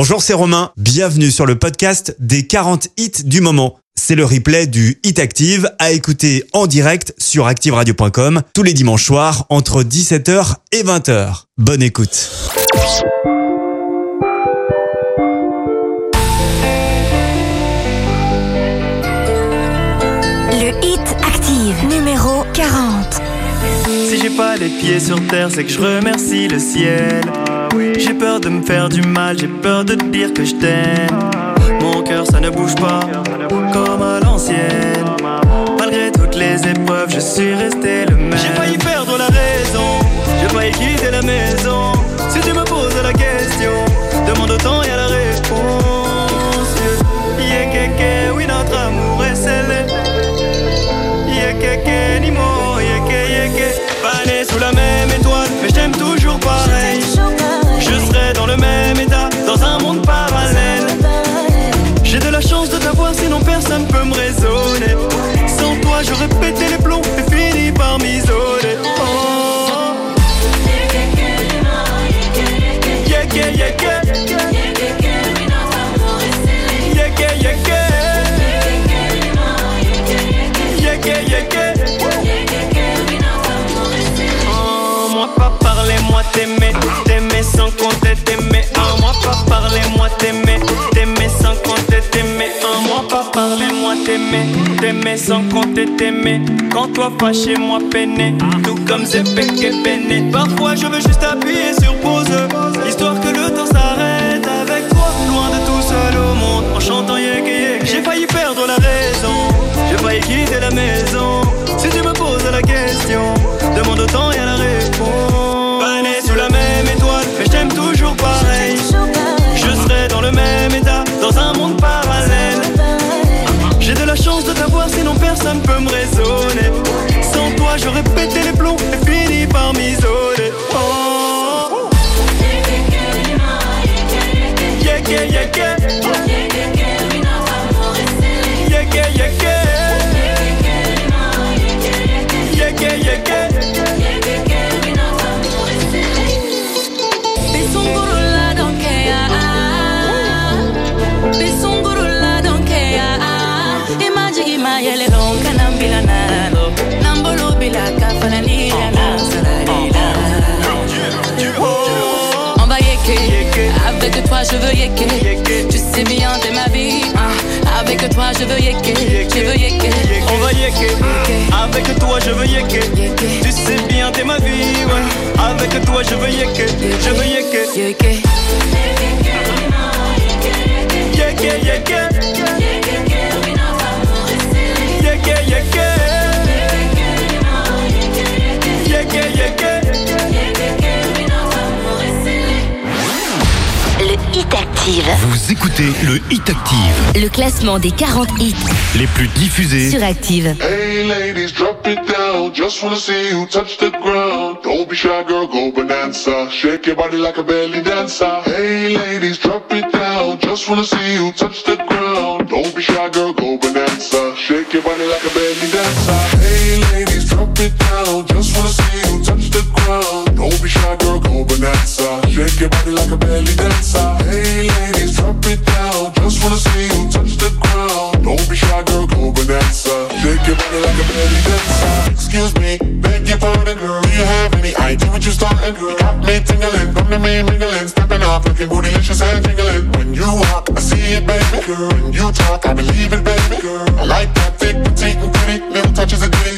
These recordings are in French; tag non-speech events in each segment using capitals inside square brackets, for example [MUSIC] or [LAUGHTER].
Bonjour, c'est Romain. Bienvenue sur le podcast des 40 hits du moment. C'est le replay du Hit Active à écouter en direct sur activeradio.com tous les dimanches soirs entre 17h et 20h. Bonne écoute. Le Hit Active numéro 40. Si j'ai pas les pieds sur terre, c'est que je remercie le ciel. J'ai peur de me faire du mal, j'ai peur de te dire que je t'aime. Mon cœur ça ne bouge pas, comme à l'ancienne. Malgré toutes les épreuves, je suis resté le même. J'ai failli perdre la raison, j'ai failli quitter la maison. Si tu me poses la question, demande autant et à t'aimer, t'aimer sans compter t'aimer. Oh, moi pas parler, moi t'aimer, t'aimer sans compter t'aimer. Oh, moi pas parler, moi t'aimer, t'aimer sans compter t'aimer. Quand toi fâché, moi peiné, tout comme Zepek et Béné. Parfois je veux juste appuyer sur pause, histoire veux yeker. Tu sais bien t'es ma vie. hein. Avec toi je veux yeker. Je veux yeker. On va yeker. Avec toi, je veux yeker. Tu sais bien, t'es ma vie, ouais. Avec toi, je veux yeker. Je veux yeker. Yeker. Hit Active, Vous écoutez le Hit Active, le classement des 40 hits les plus diffusés sur Active. Hey ladies, drop it down. Just wanna see you touch the ground. Don't be shy, girl, go bonanza. Shake your body like a belly dancer. Hey ladies, drop it down. Just wanna see you touch the ground. Don't be shy, girl, go bonanza. Shake your body like a belly dancer. Hey ladies, your body like a belly dancer. Hey ladies, drop it down. Just wanna see you touch the ground. Don't be shy, girl, go bonanza. Shake your body like a belly dancer. Excuse me, beg your pardon, girl. Do you have any idea what you're starting, girl? Got me tingling, come to me mingling, stepping off, looking bootylicious and tingling. When you walk, I see it, baby, girl. When you talk, I believe it, baby, girl. I like that thick, petite, and pretty, little touches of ditty.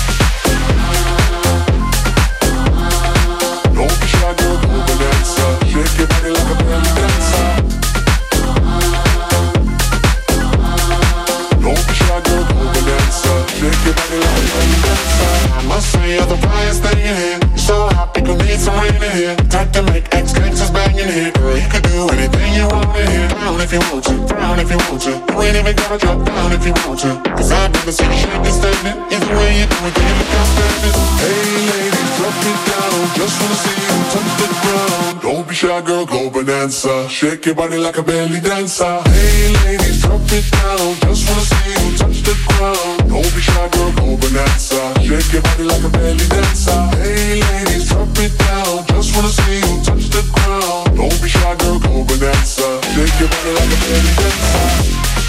Say you're the brightest thing in here. So hot, people need some rain in here. Tight here, girl. You can do anything you want to hear. Down if you want to, down if you want to. You ain't even gotta drop down if you want to. Cause I've never seen you shaking standing. Either way you do it, then you look outstanding. Hey ladies, drop it down. Just wanna see you touch the ground. Don't be shy, girl, go bonanza. Shake your body like a belly dancer. Hey ladies, drop it down. Just wanna see you touch the ground. Don't be shy, girl, go bonanza. Shake your body like a belly dancer. Hey ladies, drop it down. Just wanna see you touch the ground. Don't be shy, girl, go bonanza. Shake your body like a belly dancer.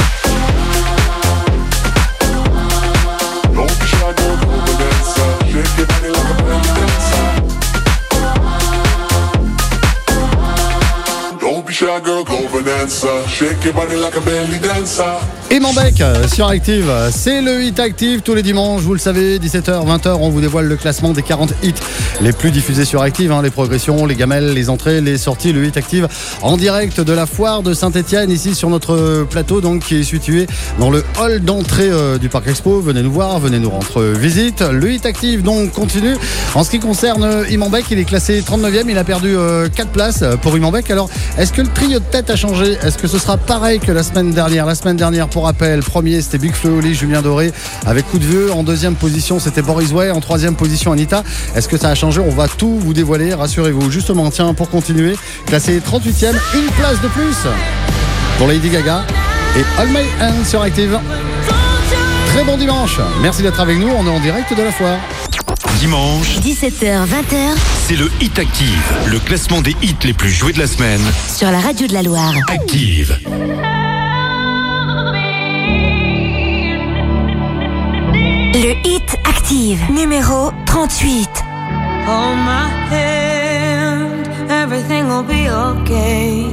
Et euh, sur Active, c'est le hit Active tous les dimanches, vous le savez, 17h, 20h, on vous dévoile le classement des 40 hits les plus diffusés sur Active, hein, les progressions, les gamelles, les entrées, les sorties, le hit Active en direct de la foire de Saint-Etienne, ici sur notre plateau, donc qui est situé dans le hall d'entrée euh, du Parc Expo. Venez nous voir, venez nous rendre visite. Le hit Active donc continue. En ce qui concerne Imambek, il est classé 39e, il a perdu 4 places pour Imambek. Alors, est-ce que le trio de tête a changé Est-ce que ce sera pareil que la semaine dernière? La semaine dernière, pour rappel, premier c'était Big Flo Oli, Julien Doré avec coup de vieux. En deuxième position c'était Boris Way. En troisième position Anita. Est-ce que ça a changé? On va tout vous dévoiler, rassurez-vous. Justement, tiens, pour continuer, classé 38e, une place de plus pour Lady Gaga et All My Hands sur Active. Très bon dimanche. Merci d'être avec nous. On est en direct de la foire. Dimanche, 17h, 20h c'est le Hit Active, le classement des hits les plus joués de la semaine. sur la radio de la Loire. Active. Le hit Active, numéro 38. Hold my hand, everything will be okay.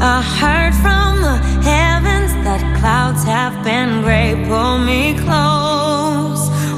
I heard from the heavens that clouds have been gray. Pull me close,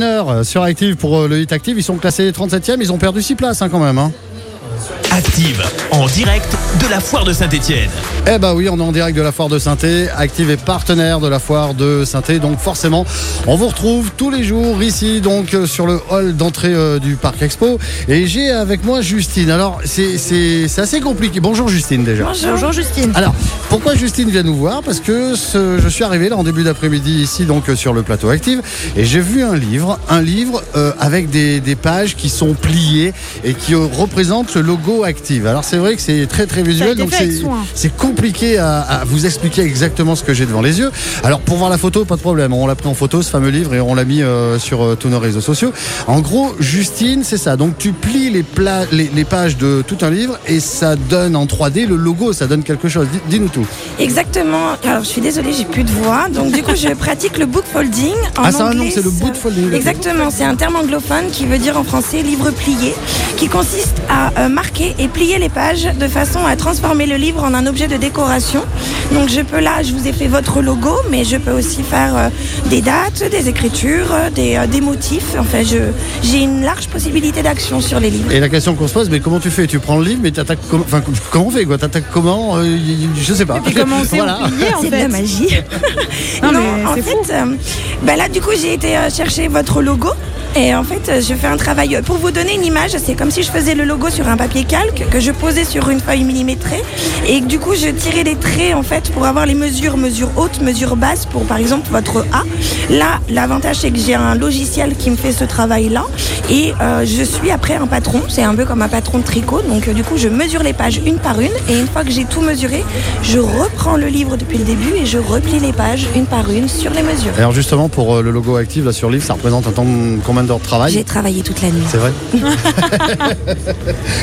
Euh, sur Active pour euh, le Hit Active. Ils sont classés 37e. Ils ont perdu 6 places hein, quand même. hein. Active en direct de la foire de Saint-Étienne. Eh bah oui, on est en direct de la foire de saint Active est partenaire de la foire de saint Donc forcément, on vous retrouve tous les jours ici, donc euh, sur le hall d'entrée euh, du Parc Expo. Et j'ai avec moi Justine. Alors, c'est- assez compliqué. Bonjour Justine déjà. Bonjour Justine. Alors, pourquoi Justine vient nous voir? Parce que ce- je suis arrivé là en début d'après-midi ici, donc euh, sur le plateau Active, et j'ai vu un livre, un livre euh, avec des, des pages qui sont pliées et qui représentent le logo Active. Alors c'est vrai que c'est très très visuel, donc c'est soin. Compliqué à, à vous expliquer exactement ce que j'ai devant les yeux. Alors pour voir la photo, pas de problème, on l'a pris en photo ce fameux livre et on l'a mis euh, sur euh, tous nos réseaux sociaux. En gros, Justine, c'est ça. Donc tu plies les, pla- les, les pages de tout un livre et ça donne en 3D le logo, ça donne quelque chose. Dis- Dis-nous tout. Exactement. Alors je suis désolée, j'ai plus de voix. Donc du coup, je [LAUGHS] pratique le book folding. En Ah, ça, anglais, non, c'est le book folding, d'accord. Exactement. C'est un terme anglophone qui veut dire en français livre plié, qui consiste à euh, marquer et plier les pages de façon à transformer le livre en un objet de décoration. Donc je peux là, je vous ai fait votre logo, mais je peux aussi faire euh, des dates, des écritures, euh, des, euh, des motifs. Enfin, je j'ai une large possibilité d'action sur les livres. Et la question qu'on se pose, mais comment tu fais? Tu prends le livre, mais t'attaques comment Enfin, comment on fait quoi? T'attaques comment? Euh, y- y- Je sais pas. puis comment on sait Voilà. où plier, en [LAUGHS] C'est de fait? la magie. [LAUGHS] Non, non, mais en c'est fait, fou. euh, ben là, du coup, j'ai été euh, chercher votre logo. Et en fait, je fais un travail. Pour vous donner une image, c'est comme si je faisais le logo sur un papier calque que je posais sur une feuille millimétrée. Et du coup, je tirais des traits, en fait, pour avoir les mesures, mesure haute, mesure basse, pour par exemple votre A. Là, l'avantage, c'est que j'ai un logiciel qui me fait ce travail-là. Et euh, je suis après un patron. C'est un peu comme un patron de tricot. Donc, euh, du coup, je mesure les pages une par une. Et une fois que j'ai tout mesuré, je reprends le livre depuis le début et je replie les pages une par une sur les mesures. Alors justement, pour euh, le logo actif là sur le livre, ça représente un temps de combien d'heures de travail? J'ai travaillé toute la nuit. C'est vrai? [LAUGHS]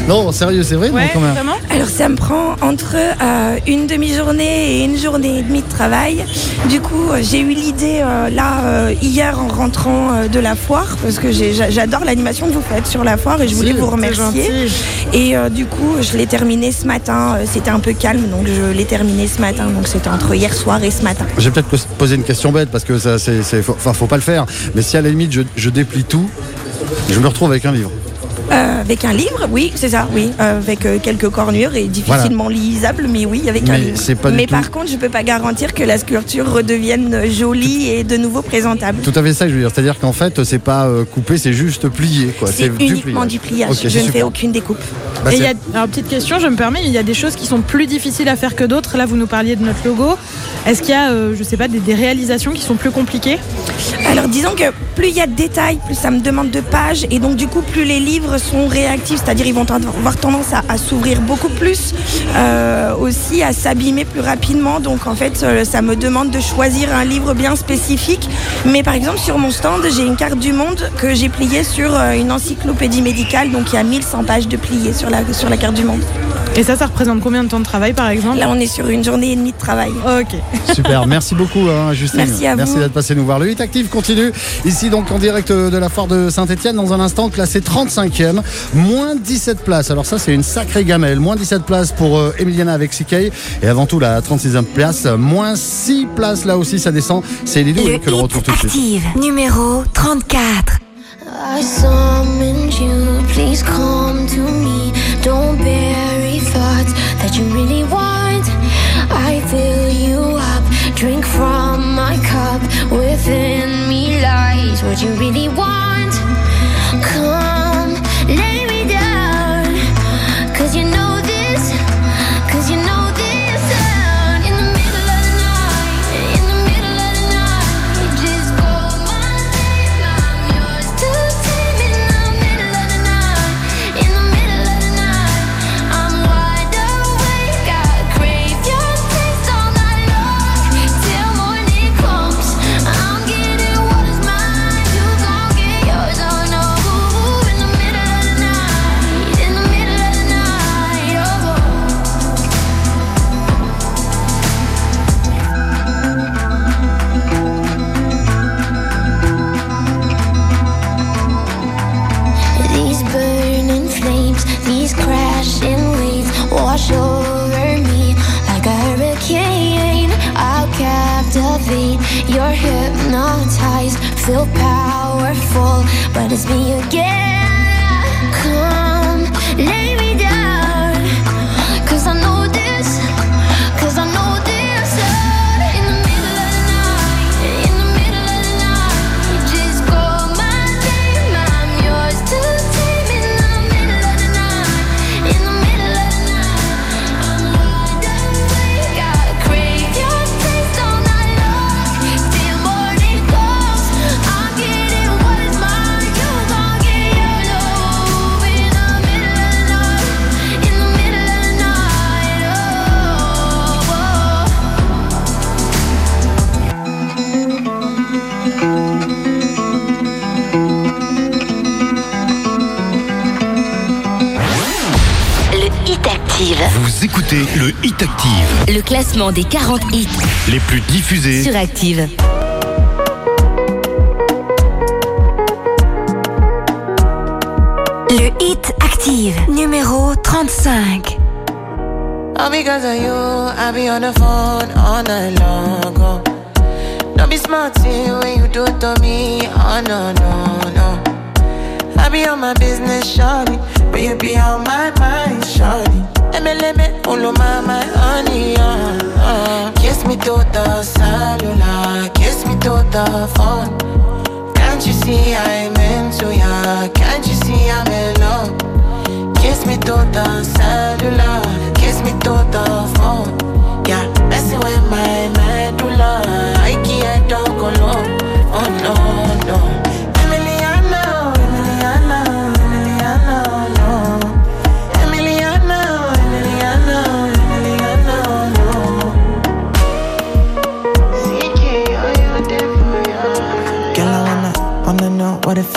Non, sérieux, c'est vrai non, Ouais, quand même? vraiment? Alors ça me prend entre euh, une demi-journée et une journée et demie de travail. Du coup, euh, j'ai eu l'idée euh, là euh, hier en rentrant euh, de la foire parce que j'ai- j'a- j'adore l'animation que vous faites sur la foire et je voulais vous remercier. Et euh, du coup, je l'ai terminé ce matin. Euh, C'était un peu calme, donc je l'ai terminé ce matin. Donc c'était entre hier soir et ce matin. Je vais peut-être poser une question bête parce que ça, c'est, enfin, faut pas le faire. Mais si à la limite je, je déplie tout, je me retrouve avec un livre. Euh, avec un livre, oui, c'est ça, oui, euh, avec euh, quelques cornures et difficilement lisable, mais oui, avec un livre. mais tout- par contre, je peux pas garantir que la sculpture redevienne jolie et de nouveau présentable. Tout à fait ça que je veux dire. C'est-à-dire qu'en fait, c'est pas euh, coupé, c'est juste plié. C'est du uniquement du pliage. Je ne fais aucune découpe. Bah, Et il c'est- y a, alors petite question, je me permets, il y a des choses qui sont plus difficiles à faire que d'autres. Là, vous nous parliez de notre logo. Est-ce qu'il y a, euh, je sais pas, des, des réalisations qui sont plus compliquées? Alors disons que plus il y a de détails, plus ça me demande de pages et donc du coup plus les livres sont réactifs, c'est-à-dire ils vont avoir tendance à, à s'ouvrir beaucoup plus, euh, aussi à s'abîmer plus rapidement. Donc en fait euh, ça me demande de choisir un livre bien spécifique. Mais par exemple sur mon stand j'ai une carte du monde que j'ai pliée sur euh, une encyclopédie médicale, donc il y a 1100 pages de pliées sur la, sur la carte du monde. Et ça, ça représente combien de temps de travail, par exemple? Là on est sur une journée et demie de travail. Ok. [LAUGHS] Super, merci beaucoup hein, Justine. Merci à vous. d'être passé nous voir. Le 8 Active continue ici donc en direct de la foire de Saint-Etienne dans un instant classé 35e, moins 17 places. Alors ça c'est une sacrée gamelle, moins 17 places pour euh, Emiliana avec CK et avant tout la 36e place, moins 6 places là aussi ça descend. C'est Lilou Le que l'on retrouve tout de suite. numéro 34. I summoned you, please come to me. Don't bury thoughts that you really want. I fill you up, drink from my cup. Within me lies what you really want. Feel powerful, but it's me again. Écoutez le Hit Active, Le classement des 40 hits les plus diffusés sur active. Le hit active numéro 35. All because of you, I be on the phone all night long. Oh. Don't be smart when you do it to me. Oh no, no, no. I be on my business, shawty. But you be on my mind, shawty. My, my honey, uh, uh. Kiss me to the cellular, kiss me to the phone. Can't you see I'm into ya? Can't you see I'm in love? Kiss me to the cellular, kiss me to the phone. Yeah, messing with my medulla. I can't talk alone.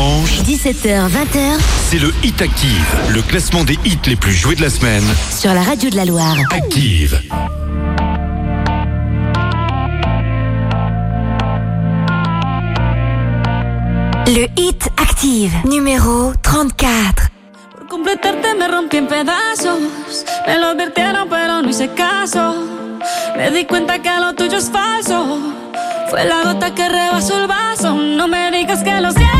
Dimanche, 17h, 20h c'est le Hit Active, le classement des hits les plus joués de la semaine. sur la radio de la Loire. Active. Le hit active, numéro 34. Por completarte me rompí en pedazos. Me lo advirtieron, pero no hice caso. Me di cuenta que lo tuyo es falso. Fue la gota que rebasó el vaso. No me digas que lo sientes.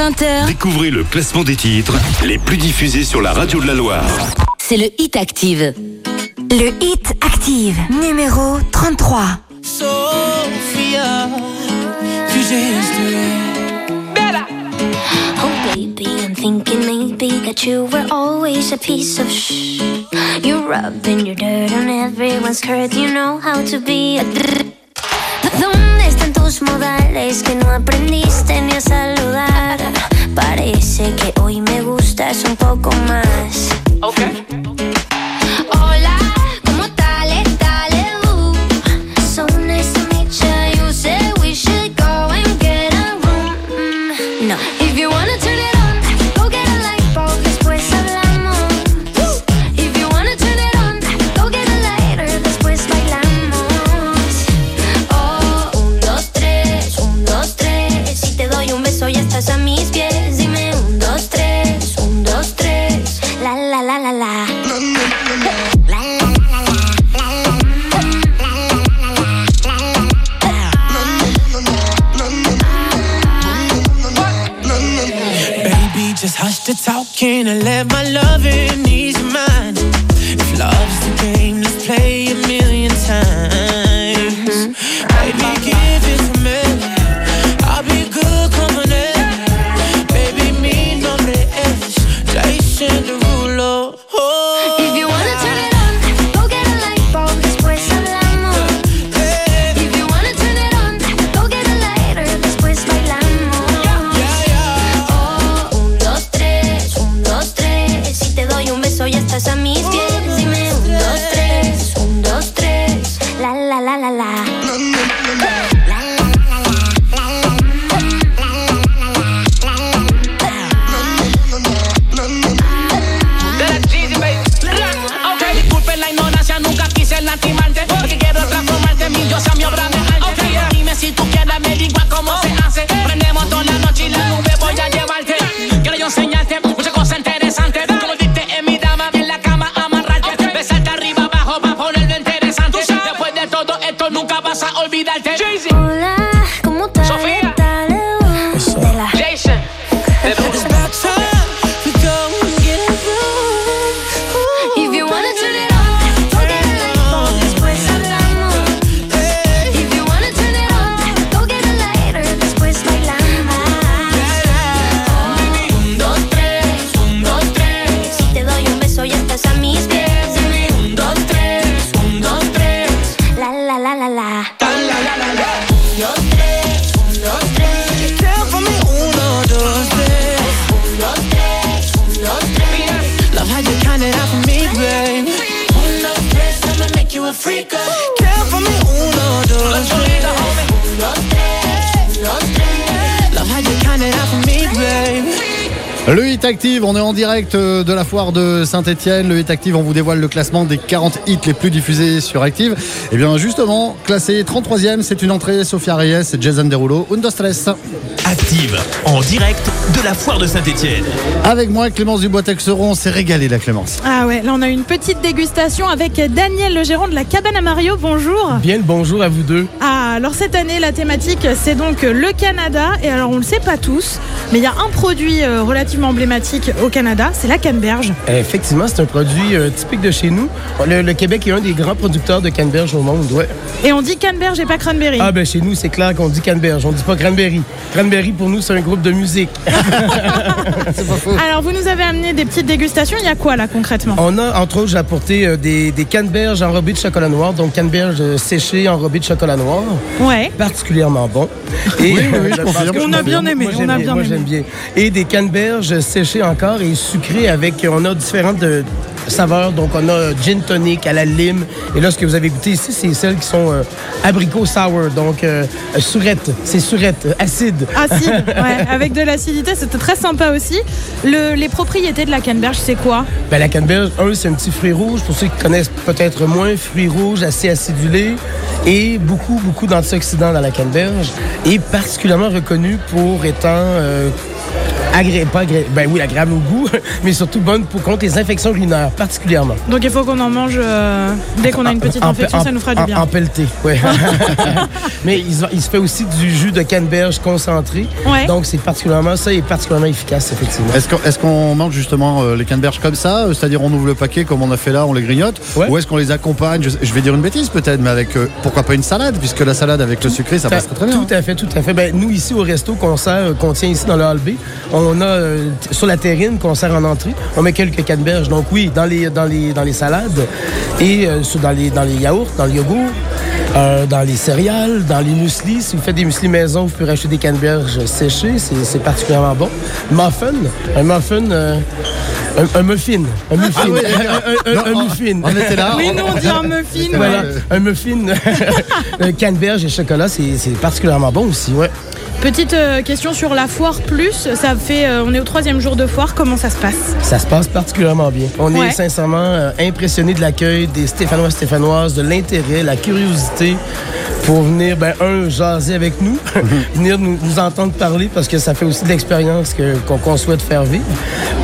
20h, Découvrez le classement des titres les plus diffusés sur la radio de la Loire. c'est le hit active. Le hit active, numéro 33. Sophia, future history. Oh baby, I'm thinking maybe that you were always a piece of shh. You're rubbing your dirt on everyone's skirt. You know how to be a. dr- ¿Dónde están tus modales que no aprendiste ni a saludar? Parece que hoy me gustas un poco más. Hola, 2010. Active, on est en direct euh, de la foire de Saint-Etienne. Le Hit Active, on vous dévoile le classement des 40 hits les plus diffusés sur Active. Et bien justement, classé 33e, c'est une entrée, Sophia Reyes et Jason Derulo, Undo Stress. Active en direct de la foire de Saint-Etienne. Avec moi, Clémence Dubois-Texeron, on s'est régalé la Clémence. Ah ouais, là on a une petite dégustation avec Daniel, le gérant de la cabane à Mario. Bonjour. Bien le bonjour à vous deux. Ah, alors cette année, la thématique, c'est donc le Canada. Et alors, on le sait pas tous, mais il y a un produit euh, relativement emblématique au Canada, c'est la canneberge. Effectivement, c'est un produit euh, typique de chez nous. Le, le Québec est un des grands producteurs de canneberge au monde, ouais. Et on dit canneberge et pas cranberry. Ah ben chez nous, c'est clair qu'on dit canneberge, on dit pas cranberry. Cranberry pour nous, c'est un groupe de musique. [LAUGHS] Alors, vous nous avez amené des petites dégustations. Il y a quoi là concrètement? On a, entre autres, j'ai apporté euh, des, des canneberges enrobées de chocolat noir, donc canneberges euh, séchées enrobées de chocolat noir. Ouais. Particulièrement bon. Oui, oui, oui, je parce confirme. On a bien aimé, moi, on j'aime a bien moi, aimé. j'aime bien. Et des canneberges séchées encore et sucrées avec, on a différentes euh, saveurs. Donc, on a euh, gin tonic à la lime. Et là, ce que vous avez goûté ici, c'est celles qui sont euh, abricot sour, donc euh, euh, surette. C'est surette, acide. Acide, [LAUGHS] ouais, avec de l'acidité, c'était très sympa aussi. Le- les propriétés de la canneberge, c'est quoi? Ben, la canneberge, un, c'est un petit fruit rouge. Pour ceux qui connaissent peut-être moins, fruit rouge assez acidulé et beaucoup, beaucoup d'antioxydants dans la canneberge. Et particulièrement reconnu pour étant agré- pas agré- ben oui, agréable au goût, [LAUGHS] mais surtout bonne pour contre les infections urinaires, particulièrement. Donc il faut qu'on en mange euh, dès qu'on a une petite En- infection, en- ça nous fera du en- bien. En pelleté, oui. [LAUGHS] [LAUGHS] Mais il, se- il se fait aussi du jus de canneberge concentré. Ouais. Donc, c'est particulièrement ça est particulièrement efficace, effectivement. Est-ce qu'on est-ce qu'on mange justement euh, les canneberges comme ça euh, C'est-à-dire on ouvre le paquet comme on a fait là, on les grignote Ouais. Ou est-ce qu'on les accompagne je, je vais dire une bêtise peut-être, mais avec euh, pourquoi pas une salade Puisque la salade avec le sucré, ça passe très, très bien. Tout à fait, tout à fait. Ben, nous, ici, au resto qu'on sert, qu'on tient ici dans le hall B, on a euh, sur la terrine qu'on sert en entrée, on met quelques canneberges. Donc oui, dans les, dans les, dans les salades et euh, dans, les, dans les yaourts, dans le yogourt, euh, dans les céréales, dans les mueslis. Si vous faites des mueslis maison, vous pouvez acheter des canneberges séchées, c'est particulièrement bon. Muffin, un muffin, euh, un, un muffin, un muffin, Ah oui, un, [LAUGHS] un- un- un Non, muffin. On était là. Oui, on- nous on dit un muffin. Voilà, ouais. un muffin, [LAUGHS] un canneberge et chocolat, c'est c'est particulièrement bon aussi, ouais. Petite question sur la foire plus. Ça fait, euh, on est au troisième jour de foire. Comment ça se passe? Ça se passe particulièrement bien. On Ouais. est sincèrement euh, impressionné de l'accueil des Stéphanois Stéphanoises, de l'intérêt, la curiosité pour venir, ben, un, jaser avec nous, [LAUGHS] venir nous, nous entendre parler parce que ça fait aussi de l'expérience que- qu'on qu'on souhaite faire vivre.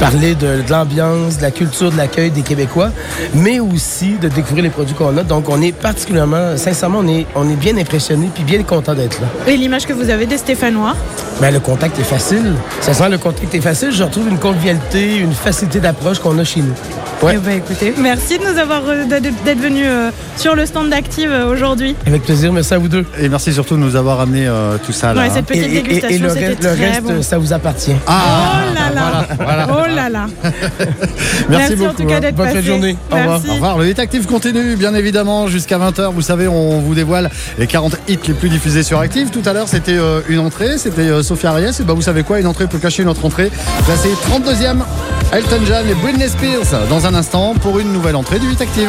Parler de, de l'ambiance, de la culture, de l'accueil des Québécois, mais aussi de découvrir les produits qu'on a. Donc, on est particulièrement, sincèrement, on est, on est bien impressionné puis bien content d'être là. Et l'image que vous avez des Stéphanois? Ben, le contact est facile. Ça sent le contact est facile. Je retrouve une convivialité, une facilité d'approche qu'on a chez nous. Ouais. Eh ben, écoutez, merci de nous avoir euh, d'être d'être venus euh, sur le stand d'Active euh, aujourd'hui. Avec plaisir, merci à vous deux. Et merci surtout de nous avoir amené euh, tout ça là. Ouais, cette Et, petite et- et- dégustation, et le reste, le très reste, bon. ça vous appartient. Ah, oh là là, voilà, voilà. oh là là. [LAUGHS] Merci, en beaucoup. tout cas hein. d'être Bonne fin de passé. journée. Au revoir. Au revoir. Le Hit Active continue, bien évidemment, jusqu'à 20h. Vous savez, on vous dévoile les 40 hits les plus diffusés sur Active. Tout à l'heure, c'était euh, une entrée, c'était euh, Sophia Reyes. Et ben, vous savez quoi, une entrée peut cacher une autre entrée. Classé 32e, Elton John et Britney Spears. Dans un instant, pour une nouvelle entrée du Hit Active.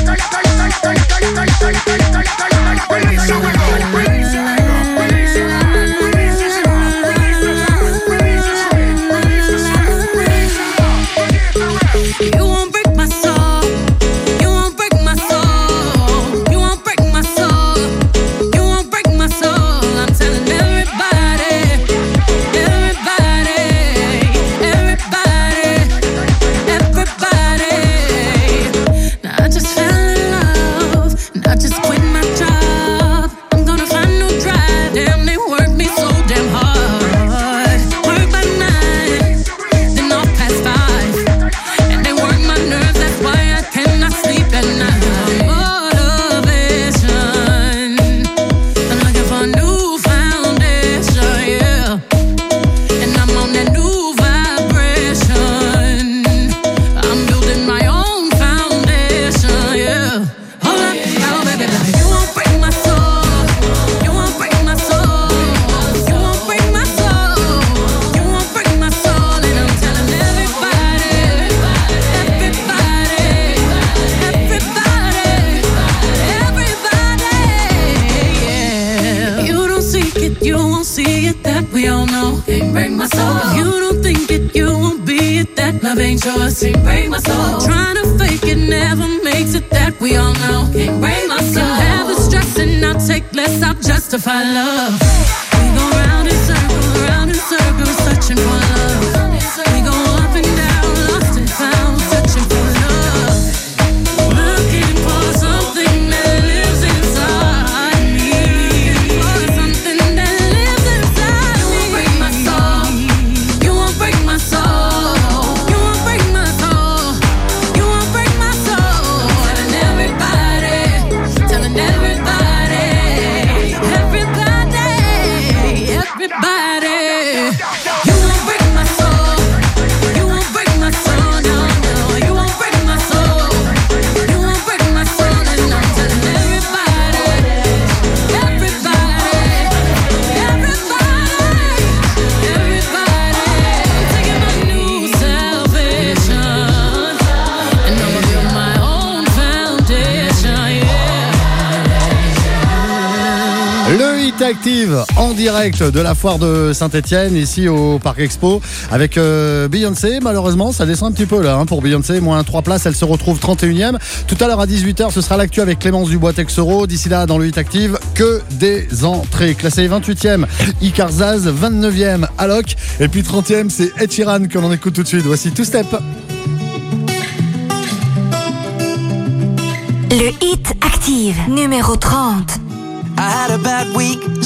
Justify love. En direct de la foire de Saint-Etienne, ici au Parc Expo, avec euh, Beyoncé. Malheureusement, ça descend un petit peu là hein, pour Beyoncé. Moins 3 places, elle se retrouve 31e. Tout à l'heure à 18h, ce sera l'actu avec Clémence Dubois-Texoro. D'ici là, dans le Hit Active, que des entrées. Classé 28e, Ikarzaz, 29e, Alok. Et puis 30e, c'est Ed Sheeran que l'on écoute tout de suite. Voici Two Step. Le Hit Active, numéro 30. I had a bad week,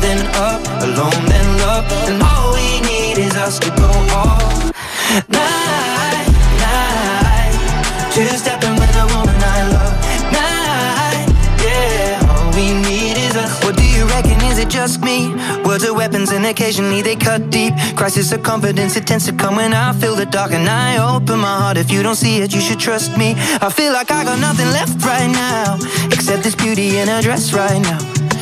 then up, alone then love, and all we need is us to go all night, night. Two stepping with a woman I love, night, yeah. All we need is us. What do you reckon? Is it just me? Words are weapons and occasionally they cut deep. Crisis of confidence, it tends to come when I feel the dark and I open my heart. If you don't see it, you should trust me. I feel like I got nothing left right now except this beauty in a dress right now.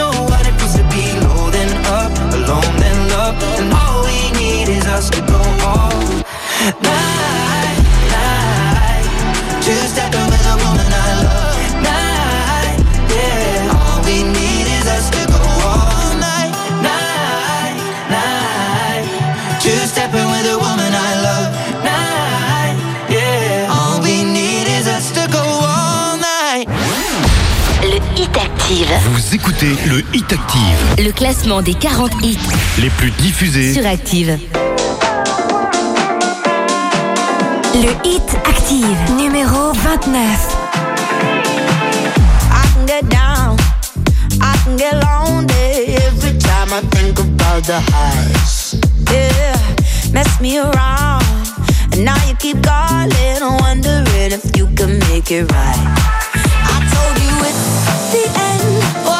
know what it feels to be low then up, alone then love, and all we need is us to go all night, night. Two stepping with Active. Vous écoutez le Hit Active, Le classement des 40 hits les plus diffusés. sur Active. Le Hit Active, numéro 29. I can get down, I can get lonely every time I think about the highs. Yeah, mess me around, and now you keep calling, wondering if you can make it right. Told you it's the end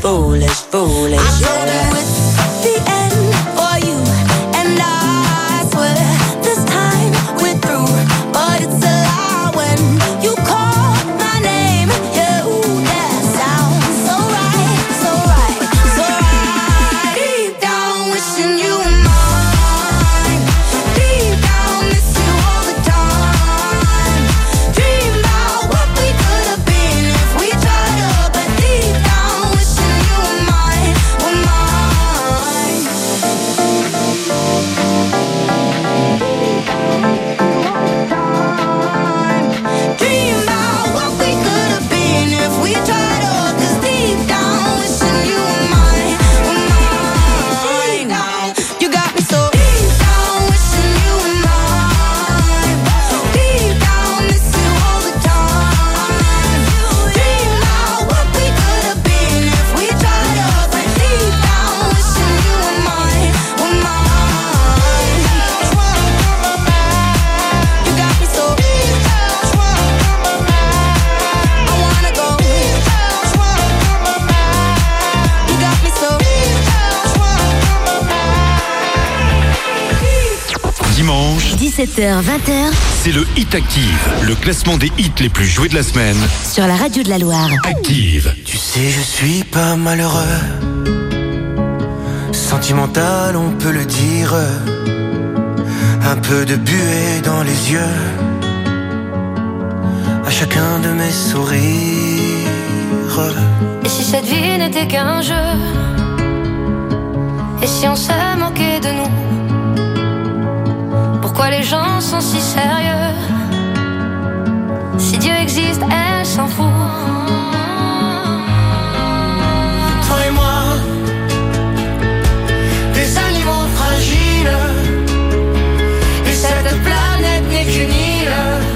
foolish, foolish. 20h. C'est le Hit Active, le classement des hits les plus joués de la semaine. Sur la radio de la Loire. Active. Tu sais, je suis pas malheureux. Sentimental, on peut le dire. Un peu de buée dans les yeux. À chacun de mes sourires. Et si cette vie n'était qu'un jeu? Et si on se manquait les gens sont si sérieux? Si Dieu existe, elle s'en fout Toi et moi, des animaux fragiles. Et cette planète n'est qu'une île.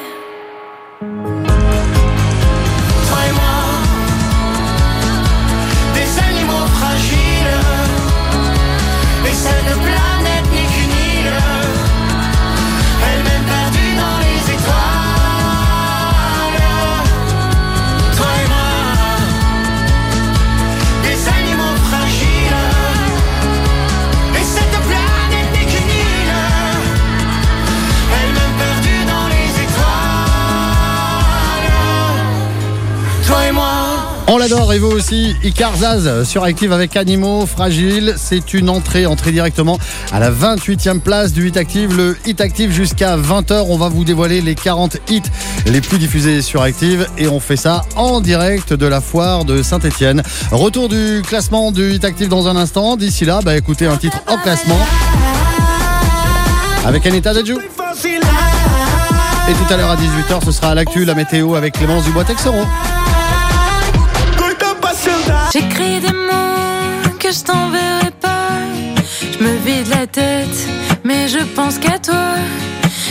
On l'adore et vous aussi, Icar Zaz sur Active avec Animaux Fragiles. C'est une entrée, entrée directement à la 28e place du Hit Active. Le Hit Active jusqu'à 20h. On va vous dévoiler les 40 hits les plus diffusés sur Active et on fait ça en direct de la foire de Saint-Etienne. Retour du classement du Hit Active dans un instant. D'ici là, bah, écoutez un titre en classement avec Anita Dajou. Et tout à l'heure à 18h, ce sera à l'actu, la météo avec Clémence Dubois-Texeron. J'écris des mots que je t'enverrai pas. Je me vide la tête, mais je pense qu'à toi.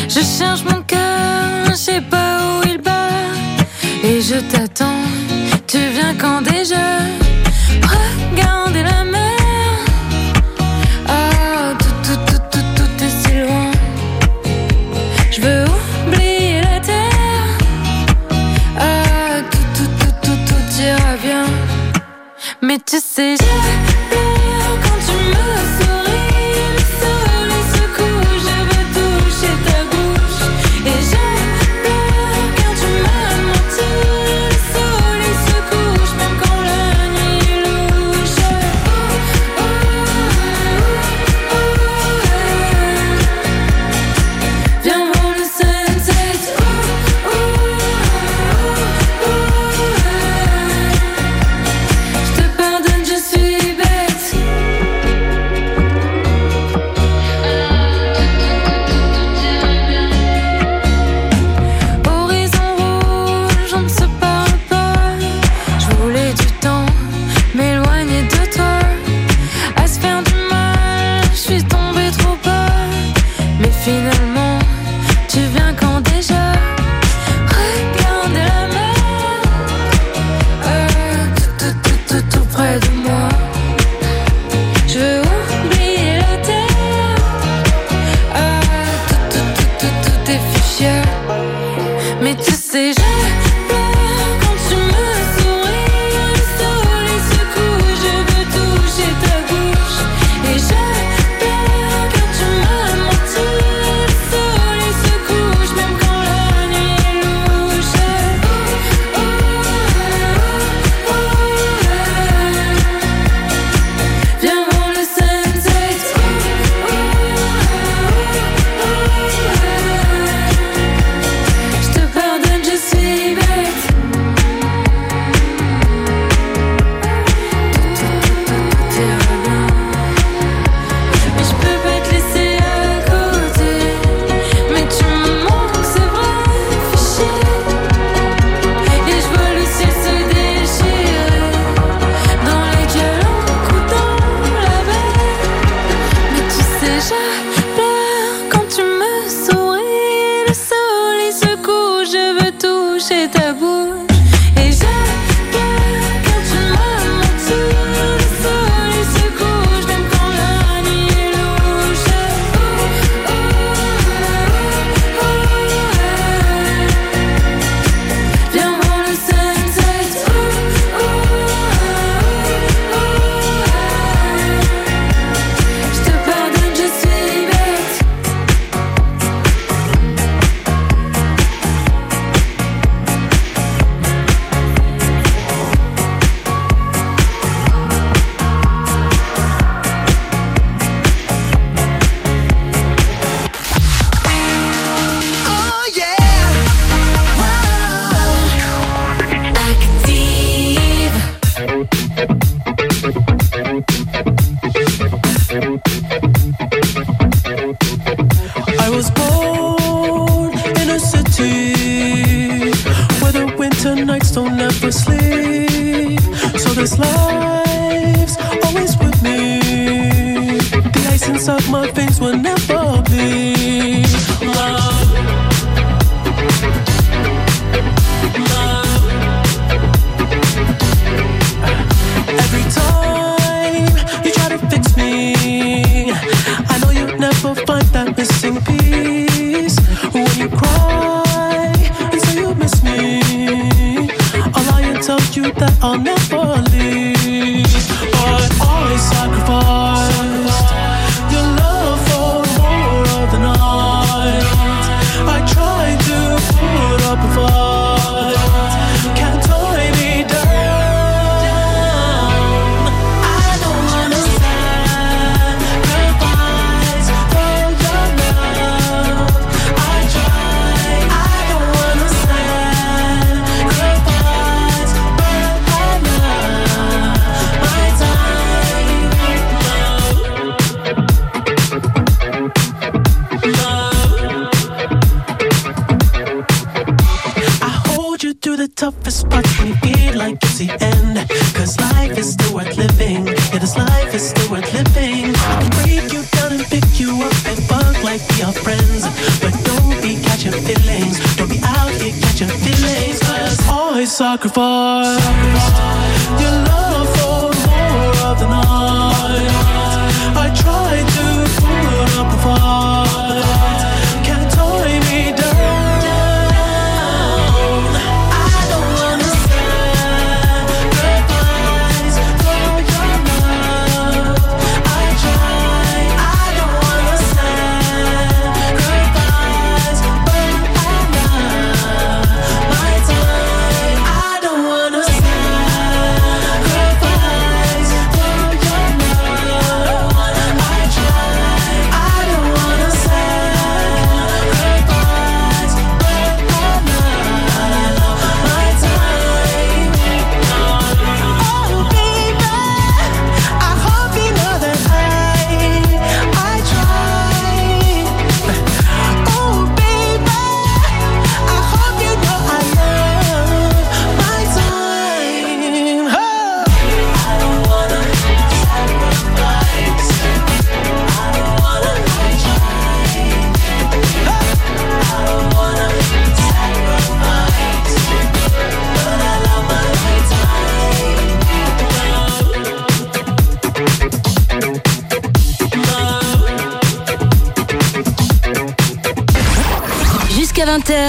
Je cherche mon cœur, je sais pas où il bat. Et je t'attends, tu viens quand déjà? Regardez la Mais tu sais,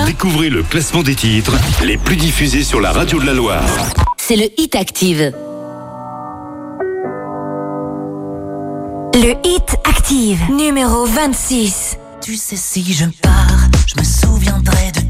Découvrez le classement des titres les plus diffusés sur la radio de la Loire. C'est le Hit Active. Le Hit Active, numéro 26. Tu sais, si je pars, je me souviendrai de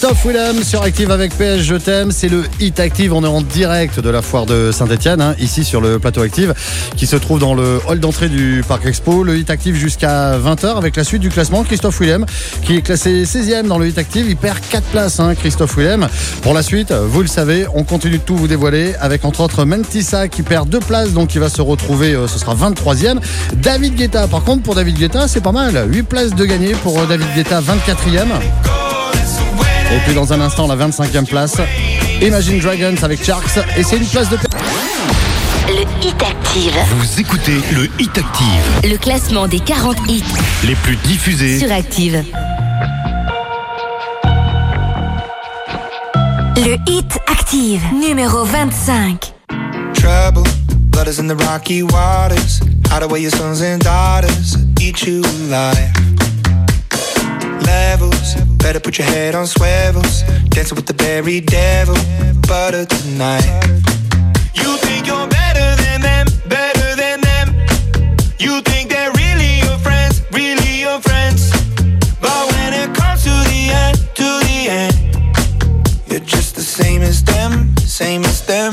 Christophe Willem sur Active avec PS Je t'aime, c'est le Hit Active, on est en direct de la foire de Saint-Etienne, ici sur le plateau Active, qui se trouve dans le hall d'entrée du Parc Expo, le Hit Active jusqu'à 20h avec la suite du classement, Christophe Willem qui est classé 16e dans le Hit Active, il perd 4 places hein, Christophe Willem. Pour la suite, vous le savez, on continue de tout vous dévoiler avec entre autres Mentissa qui perd 2 places, donc il va se retrouver, euh, ce sera 23e. David Guetta, par contre pour David Guetta c'est pas mal, 8 places de gagné pour euh, David Guetta, 24e. Et puis dans un instant, la 25e place, Imagine Dragons avec Sharks. Et c'est une place de... Le Hit Active. Vous écoutez le Hit Active, Le classement des 40 hits les plus diffusés. sur Active. Le Hit Active, numéro 25. trouble. Blood is in the rocky waters. Hide away your sons and daughters. Eat you alive. Better put your head on swivels. Dancing with the very devil. Butter tonight. You think you're better than them, better than them. You think they're really your friends, really your friends. But when it comes to the end, to the end, you're just the same as them, same as them.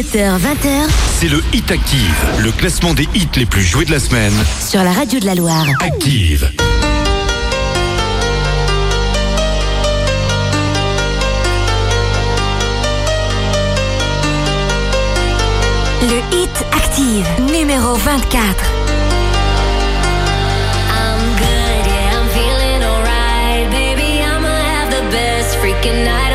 17h-20h, c'est le Hit Active, le classement des hits les plus joués de la semaine. Sur la radio de la Loire. Active. Le Hit Active, numéro 24. freaking night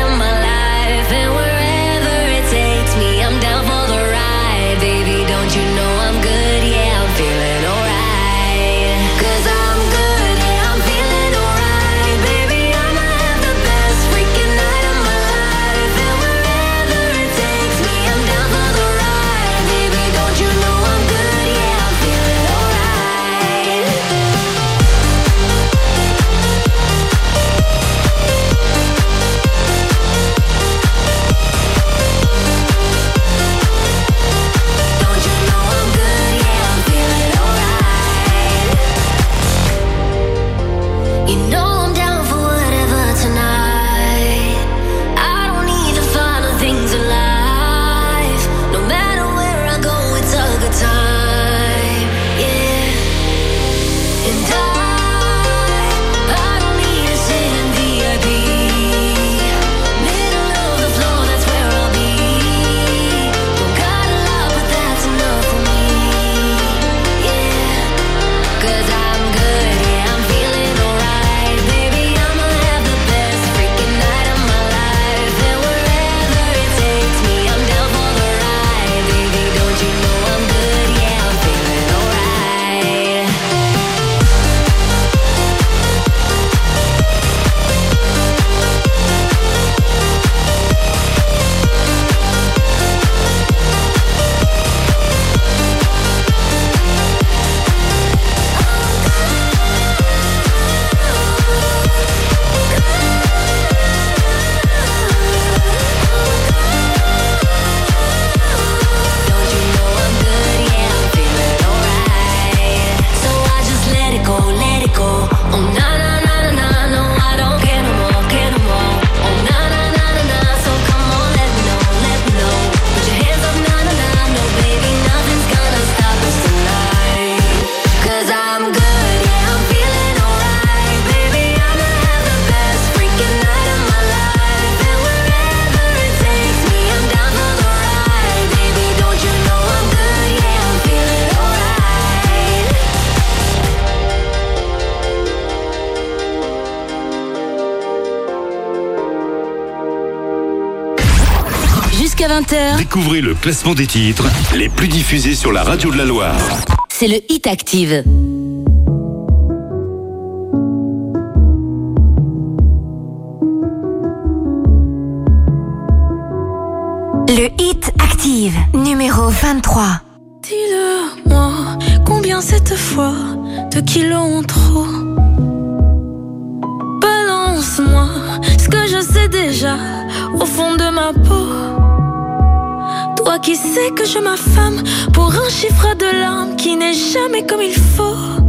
Découvrez le classement des titres les plus diffusés sur la radio de la Loire. c'est le Hit Active. Le Hit Active, numéro 23. Dis-le-moi, combien cette fois de kilos en trop? Qui sais que je m'affame pour un chiffre de larmes qui n'est jamais comme il faut?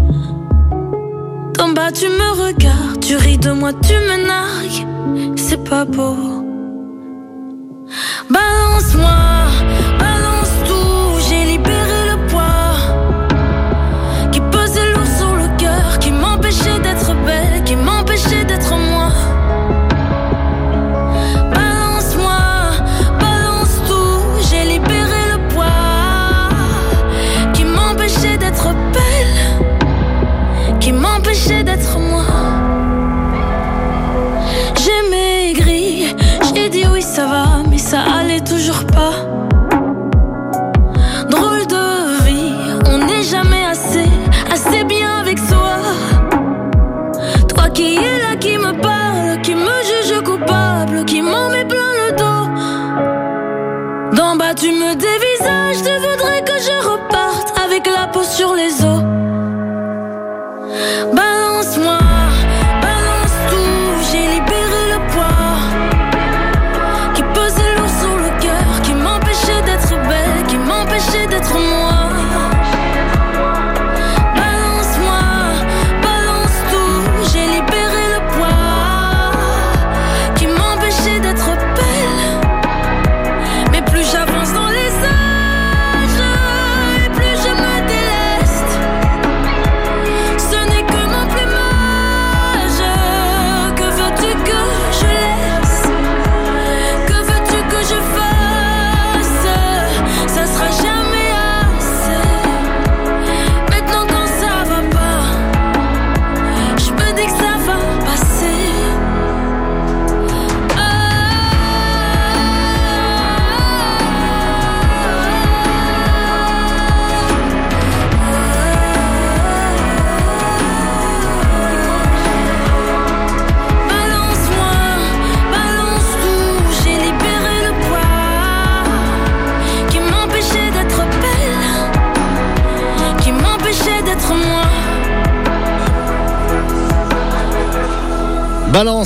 D'en bas tu me regardes, tu ris de moi, tu me nargues, c'est pas beau.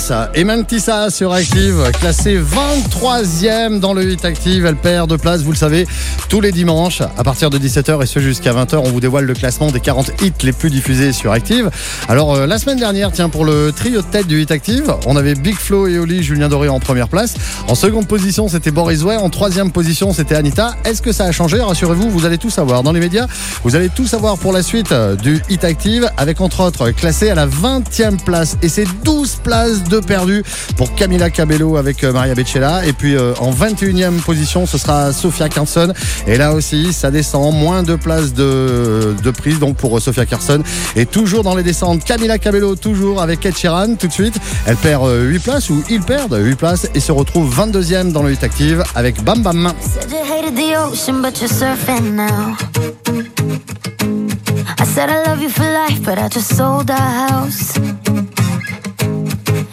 Balance et Mantissa sur Active, classée 23e dans le 8 Active. Elle perd de place, vous le savez, tous les dimanches à partir de 17h et ce jusqu'à 20h. On vous dévoile le classement des 40 hits les plus diffusés sur Active. Alors, euh, la semaine dernière, tiens, pour le trio de tête du 8 Active, on avait Big Flo et Oli, Julien Doré en première place. En seconde position, c'était Boris Way. En troisième position, c'était Anita. Est-ce que ça a changé? Rassurez-vous, vous allez tout savoir. Dans les médias, vous allez tout savoir pour la suite euh, du Hit Active, avec entre autres classé à la 20e place. Et c'est 12 places de perdu pour Camila Cabello avec euh, Maria Beccella. Et puis euh, en 21e position, ce sera Sophia Carson. Et là aussi, ça descend. Moins de places de, prise donc pour euh, Sophia Carson. Et toujours dans les descentes, Camila Cabello, toujours avec Ed tout de suite. Elle perd euh, 8 places ou ils perdent 8 places et se retrouve 22e dans le Hit Active avec Bam Bam.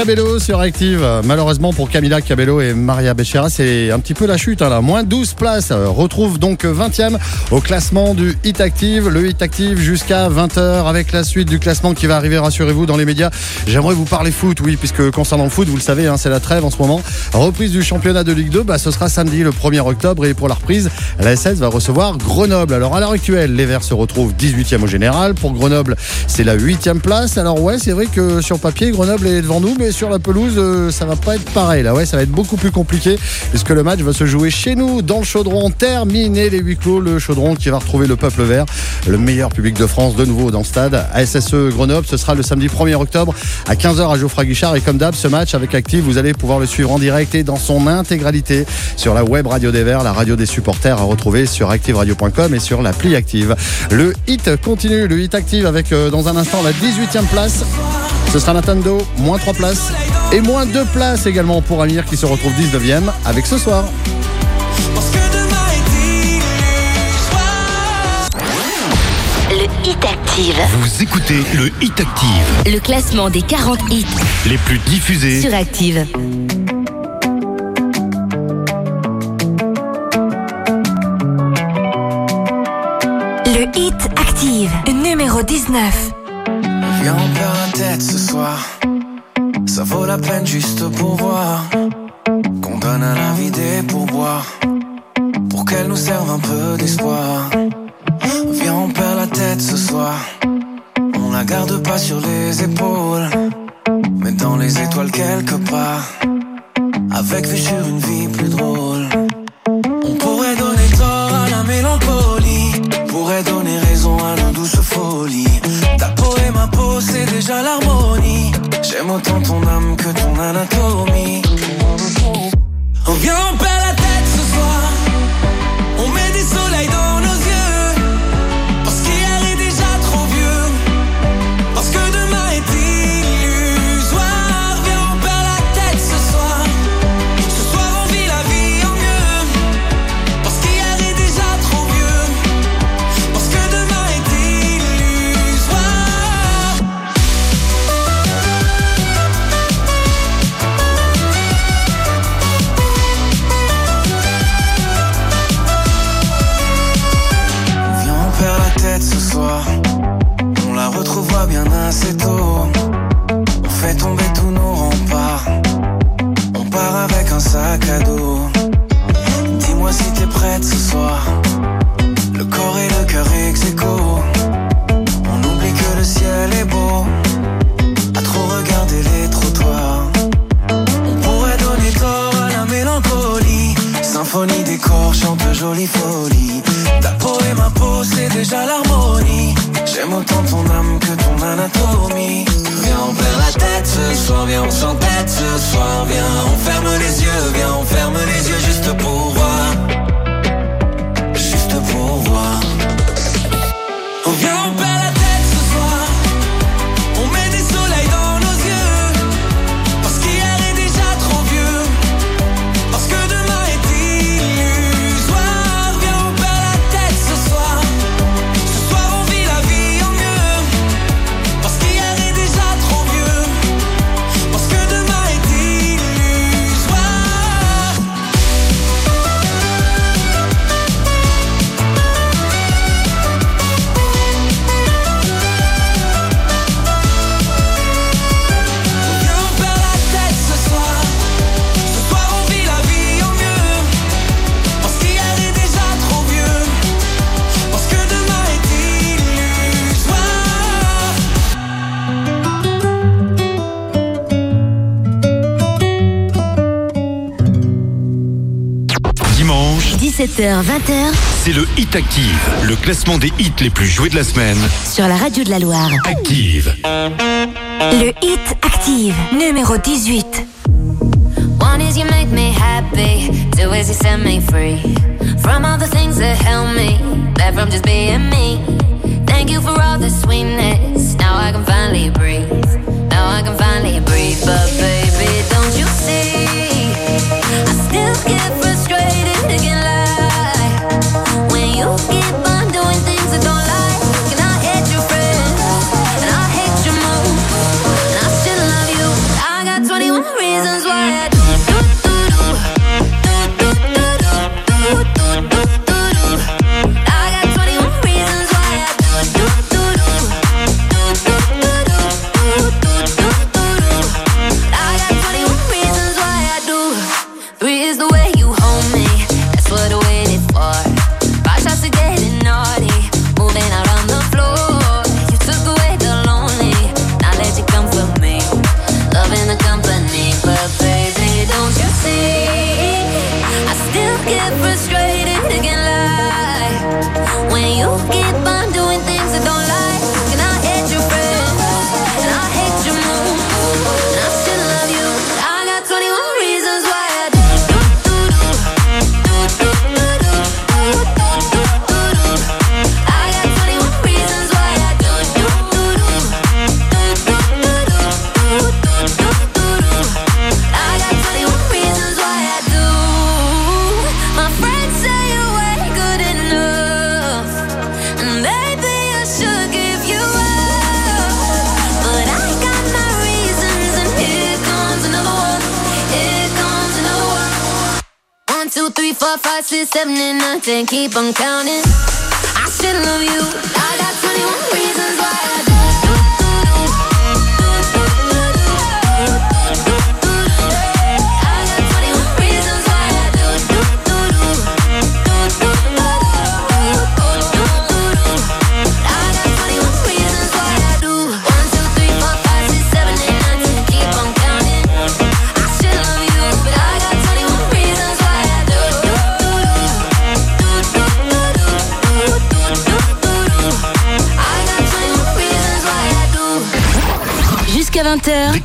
Cabello sur Active. Malheureusement pour Camila Cabello et Maria Becerra, c'est un petit peu la chute. Hein, là. Moins 12 places. Retrouve donc 20e au classement du Hit Active. Le Hit Active jusqu'à 20h avec la suite du classement qui va arriver, rassurez-vous, dans les médias. J'aimerais vous parler foot, oui, puisque concernant le foot, vous le savez, hein, c'est la trêve en ce moment. Reprise du championnat de Ligue 2, bah, ce sera samedi le 1er octobre. Et pour la reprise, la SS va recevoir Grenoble. Alors à l'heure actuelle, les Verts se retrouvent 18e au général. Pour Grenoble, c'est la 8e place. Alors ouais, c'est vrai que sur papier, Grenoble est devant nous, mais sur la pelouse, euh, ça va pas être pareil. Là, ouais, ça va être beaucoup plus compliqué puisque le match va se jouer chez nous, dans le chaudron. Terminé les huis clos, le chaudron qui va retrouver le peuple vert, le meilleur public de France de nouveau dans le stade. ASSE Grenoble, ce sera le samedi 1er octobre à 15h à Geoffroy Guichard. Et comme d'hab, ce match avec Active, vous allez pouvoir le suivre en direct et dans son intégralité sur la web radio des Verts, la radio des supporters à retrouver sur activeradio.com et sur l'appli Active. Le hit continue, le hit active avec euh, dans un instant la 18e place. Ce sera Nintendo, moins 3 places. Et moins 2 places également pour Amir qui se retrouve 19e avec ce soir. Le Hit Active. Vous écoutez le Hit Active, Le classement des 40 hits les plus diffusés. sur Active. Le Hit Active, numéro 19. Viens, on perd la tête ce soir. Ça vaut la peine juste pour voir. Qu'on donne à la vie des pourboires. Pour qu'elle nous serve un peu d'espoir. Viens, on perd la tête ce soir. On la garde pas sur les épaules. Mais dans les étoiles quelque part. Avec vue sur une vie plus drôle. Autant ton âme que ton anatomie. Soir. Viens, on ferme les yeux, viens, on ferme les 17h, 20h c'est le Hit Active, le classement des hits les plus joués de la semaine. sur la radio de la Loire. Active. Le Hit Active, numéro 18. One is you make me happy, two is you set me free from all the things that held me back from just being me. Thank you for all the sweetness. Now I can finally breathe. Now I can finally breathe. But baby, don't you see? I still get Seven and nine, ten, keep on counting. I still love you.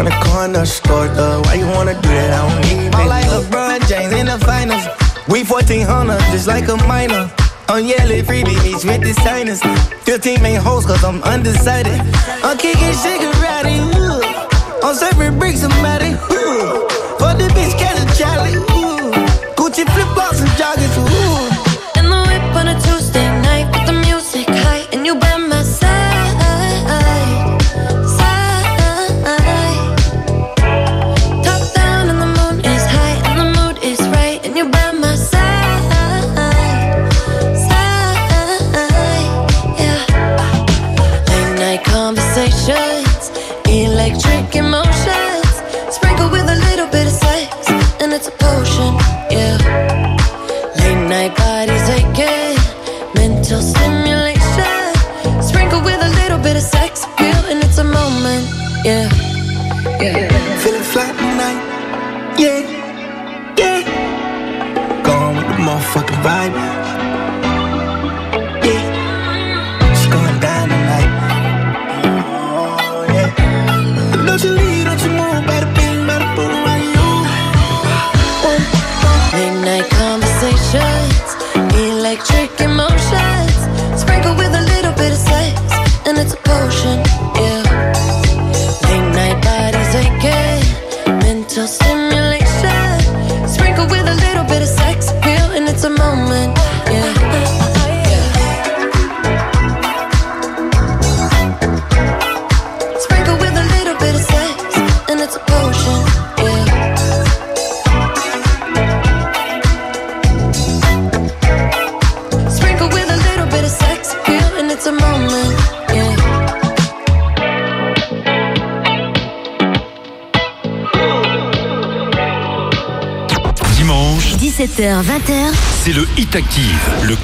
from the corner store, though. Why you wanna do that? I don't need it. I'm like LeBron James in the finals. We 1400, just like a minor. I'm yelling free bitch with the signers. 15 main hoes, cause I'm undecided. I'm kicking, shaking, ratty, I'm serving conversations, electric emotions.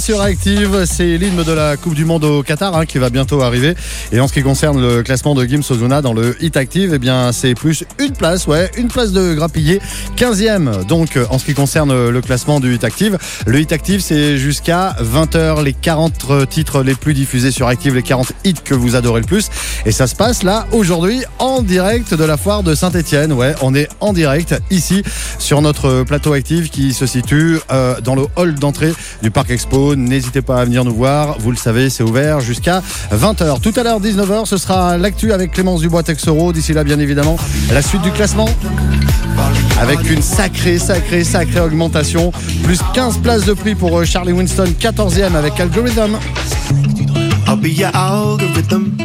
Sur Active. C'est l'hymne de la Coupe du Monde au Qatar hein, qui va bientôt arriver. Et en ce qui concerne le classement de Gims Ozuna dans le Hit Active, eh c'est plus une place, ouais, une place de grappillé. 15e, donc, en ce qui concerne le classement du Hit Active. Le Hit Active, c'est jusqu'à 20h, les 40 titres les plus diffusés sur Active, les 40 hits que vous adorez le plus. Et ça se passe là, aujourd'hui, en direct de la foire de Saint-Etienne. Ouais, on est en direct ici sur notre plateau Active qui se situe euh, dans le hall d'entrée du Parc Expo. N'hésitez pas à venir nous voir. Vous le savez, c'est ouvert jusqu'à 20h. Tout à l'heure, 19h, ce sera l'actu avec Clémence Dubois Texoro. D'ici là, bien évidemment, la suite du classement avec une sacrée, sacrée, sacrée augmentation. Plus 15 places de prix pour euh, Charlie Winston, 14e avec Algorithm. I'll be your algorithm.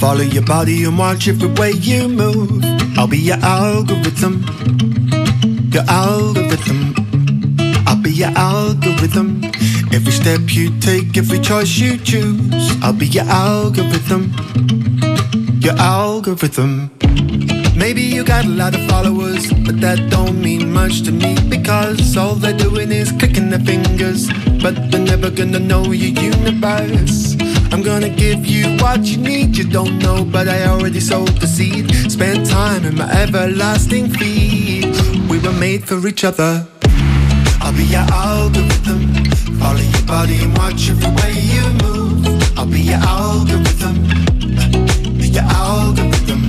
Follow your body and watch every way you move. I'll be your algorithm. Your algorithm. I'll be your algorithm. Every step you take, every choice you choose. I'll be your algorithm. Your algorithm. Maybe you got a lot of followers, but that don't mean much to me because all they're doing is clicking their fingers, but they're never gonna know your universe. I'm gonna give you what you need, you don't know, but I already sowed the seed. Spend time in my everlasting feed. We were made for each other. I'll be your algorithm. Follow your body and watch every way you move. I'll be your algorithm. Your algorithm.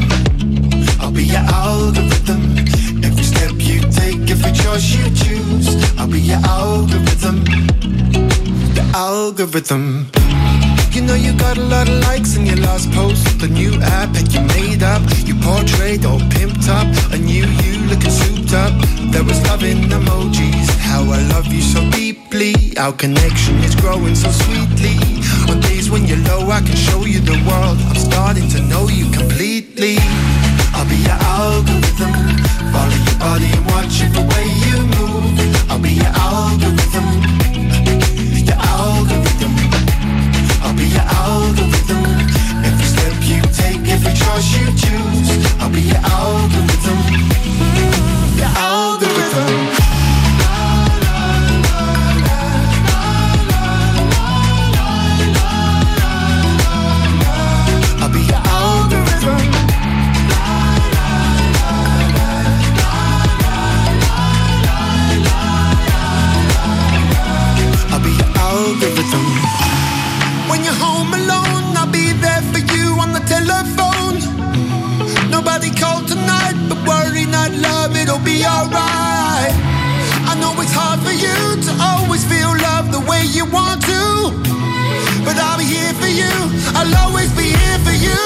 I'll be your algorithm. Every step you take, every choice you choose. I'll be your algorithm. Your algorithm. You know you got a lot of likes in your last post. The new app that you made up. You portrayed all pimped up. A new you looking souped up. There was love in emojis. How I love you so deeply. Our connection is growing so sweetly. On days when you're low, I can show you the world. I'm starting to know you completely. I'll be your algorithm. Follow your body and watch it the way you move. I'll be your algorithm. Take, you choose. I'll be your algorithm. It'll be alright. I know it's hard for you to always feel love the way you want to. But I'll be here for you, I'll always be here for you.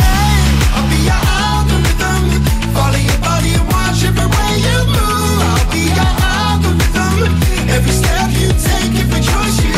Hey, I'll be your algorithm. Follow your body and watch every way you move. I'll be your algorithm. Every step you take, every choice you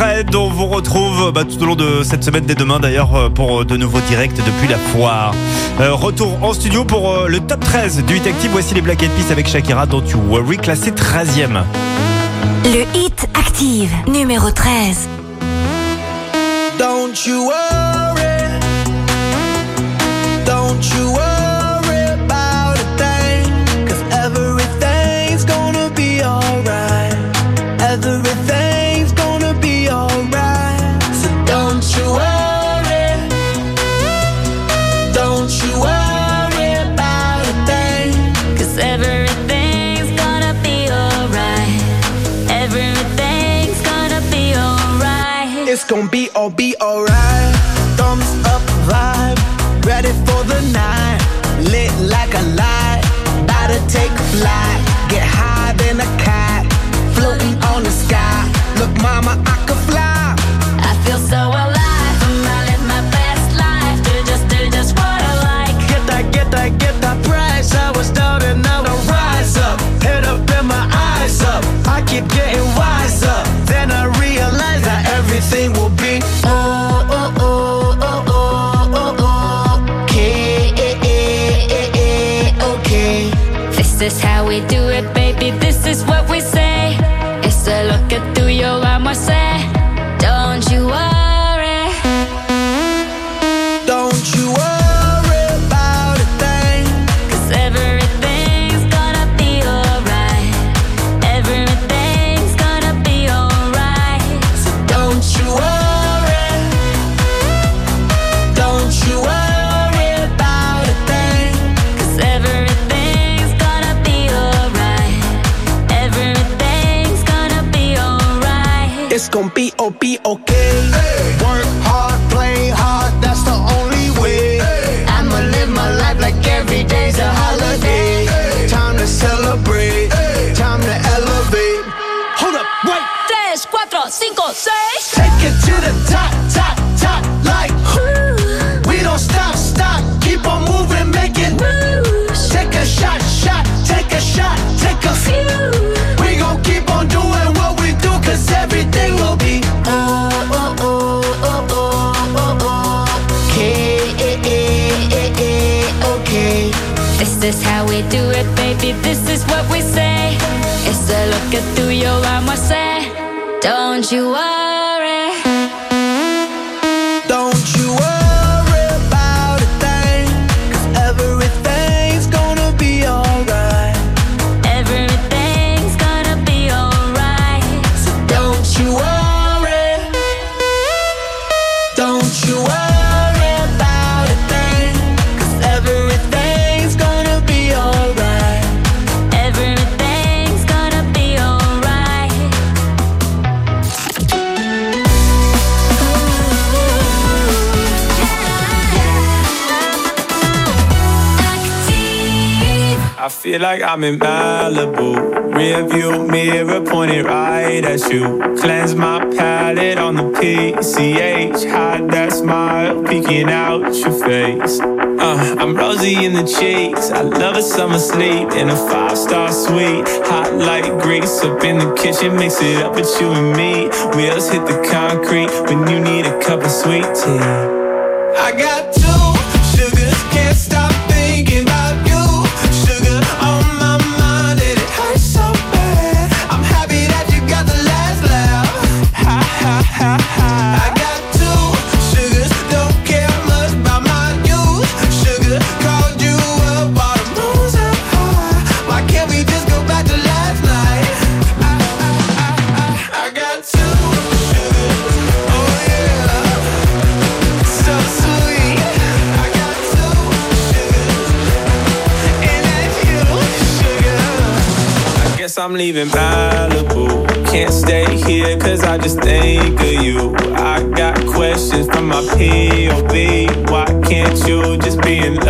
Fred, on vous retrouve bah, tout au long de cette semaine dès demain d'ailleurs euh, pour euh, de nouveaux directs depuis la foire. Euh, retour en studio pour euh, le top 13 du Hit Active. Voici les Black Eyed Peas avec Shakira Don't You Worry, classé 13e. Le Hit Active, numéro 13. Don't you worry. Don't you worry gonna be all be alright. Thumbs up vibe, ready for the night. Lit like a light, about to take a flight. Get higher than a cat, floating on the sky. Look, mama, I could you up Feel like I'm in Malibu. Rear mirror pointed right at you. Cleanse my palate on the PCH. Hide that smile peeking out your face. Uh, I'm rosy in the cheeks. I love a summer sleep in a five star suite. Hot like grease up in the kitchen. Mix it up with you and me. Wheels hit the concrete when you need a cup of sweet tea. I got two sugars, can't stop. leaving Malibu. Can't stay here cause I just think of you. I got questions from my POV. Why can't you just be in love?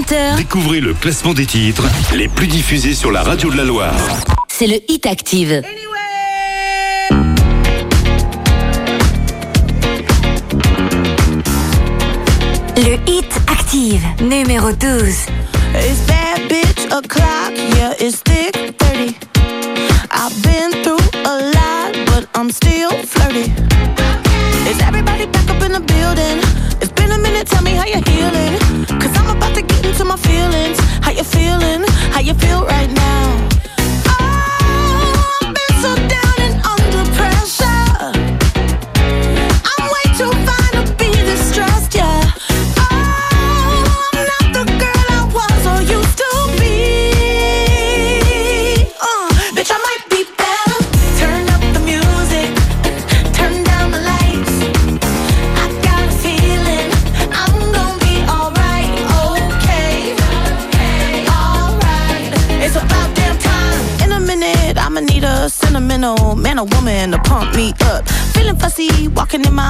20h. Découvrez le classement des titres les plus diffusés sur la radio de la Loire. C'est le Hit Active. Le Hit Active, numéro 12. It's bad bitch o'clock, yeah, it's thick 30. I've been through a lot, but I'm still flirty. Is everybody back up in the building? It's been a minute, tell me how you're healing. You feel right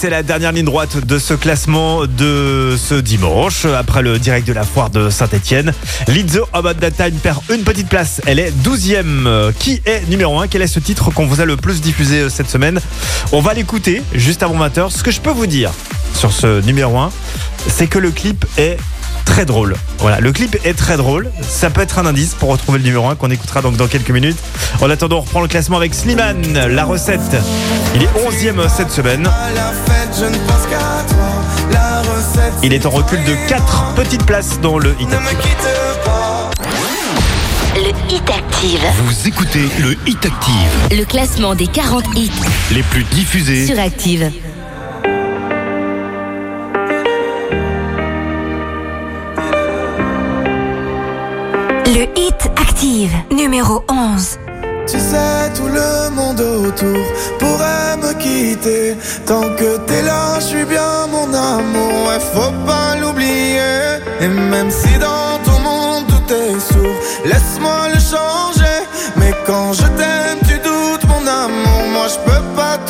c'est la dernière ligne droite de ce classement de ce dimanche. Après le direct de la foire de Saint-Etienne, Lizzo About That Time perd une petite place. Elle est 12e. Qui est numéro 1 Quel est ce titre qu'on vous a le plus diffusé euh, cette semaine? On va l'écouter juste avant 20h. Ce que je peux vous dire sur ce numéro 1, c'est que le clip est très drôle. Voilà, le clip est très drôle. Ça peut être un indice pour retrouver le numéro 1 qu'on écoutera donc dans quelques minutes. En attendant, on reprend le classement avec Slimane, la recette. Il est 11e cette semaine. Il est en recul de 4 petites places dans le hit. Ne me quitte pas. Le Hit Active. Vous écoutez le Hit Active, Le classement des 40 hits les plus diffusés. sur Active. Le Hit Active, numéro 11. Tu sais, tout le monde autour pourrait me quitter. Tant que t'es là, je suis bien mon amour. Ouais, faut pas l'oublier. Et même si dans ton monde tout est sourd, laisse-moi le changer. Mais quand je t'aime, tu doutes mon amour. Moi, je peux pas t'oublier.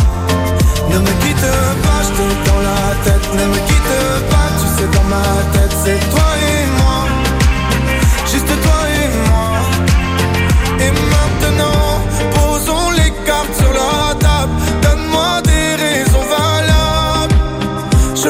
Ne me quitte pas, je t'ai dans la tête Ne me quitte pas, tu sais dans ma tête c'est toi et moi Juste toi et moi et maintenant, posons les cartes sur la table. Donne-moi des raisons valables. Je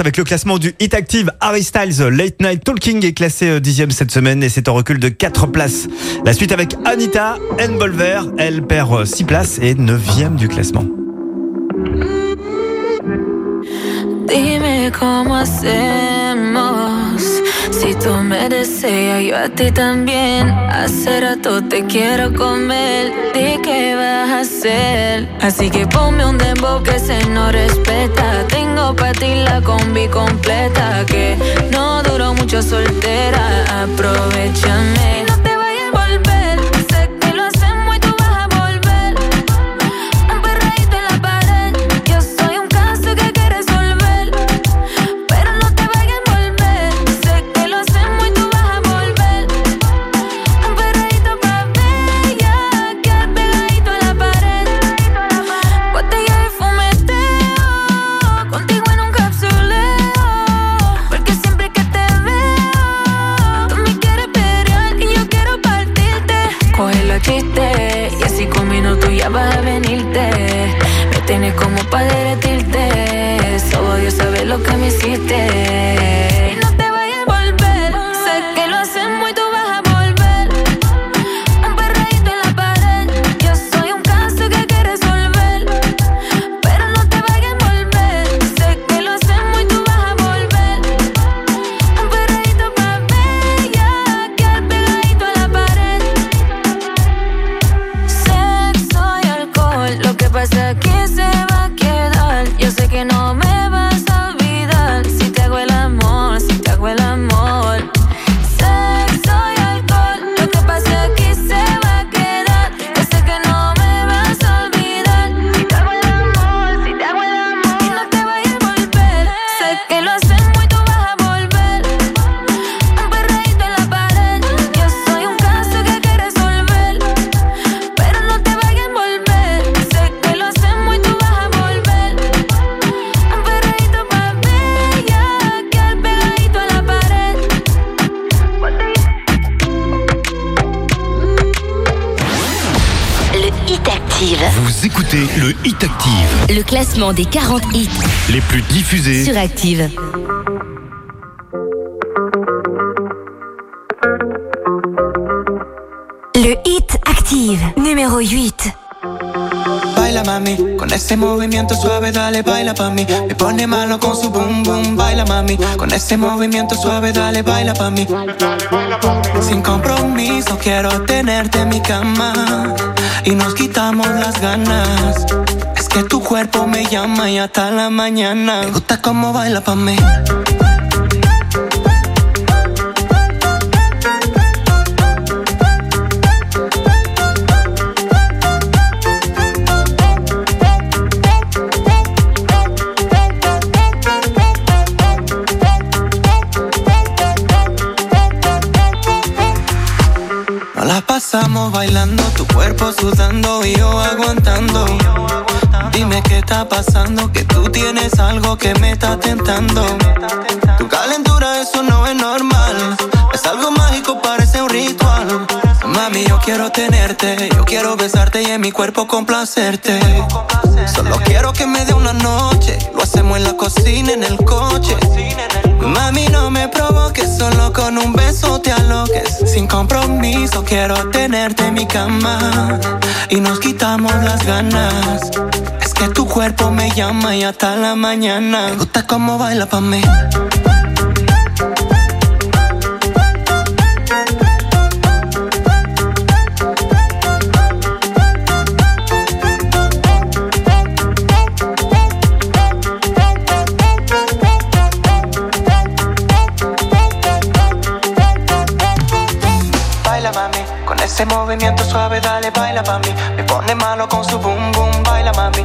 Avec le classement du Hit Active Harry Styles Late Night Talking est classé euh, dixième cette semaine et c'est en recul de 4 places. La suite avec Anita Envolver, elle perd 6 places et 9 du classement. Me deseas, yo a ti también. Hace rato te quiero comer. ¿De qué vas a hacer? Así que ponme un dembow que se no respeta. Tengo para ti la combi completa. Que no duró mucho soltera. Aprovechame. No te vayas a volver. Classement des 40 hits les plus diffusés. sur Active. Le Hit Active, numéro 8. Baila mami, con ese movimiento suave dale baila pa' mí. Me pone malo con su boom boom, baila mami. Con ese movimiento suave dale baila pa' mí. Sin compromiso quiero tenerte en mi cama y nos quitamos las ganas. Que tu cuerpo me llama y hasta la mañana. Gusta cómo baila pa' mí. Nos la pasamos bailando, tu cuerpo sudando y yo pasando, que tú tienes algo que me está tentando. Tu calentura, eso no es normal. Es algo mágico, parece un ritual. Mami, yo quiero tenerte, yo quiero besarte y en mi cuerpo complacerte. Solo quiero que me dé una noche, lo hacemos en la cocina, en el coche. Mami, no me provoques, solo con un beso te aloques. Sin compromiso, quiero tenerte en mi cama y nos quitamos las ganas. Que tu cuerpo me llama y hasta la mañana. Me gusta cómo baila pa' mí. Baila mami, con ese movimiento suave dale baila pa' mí. Me pone malo con su boom boom, baila mami.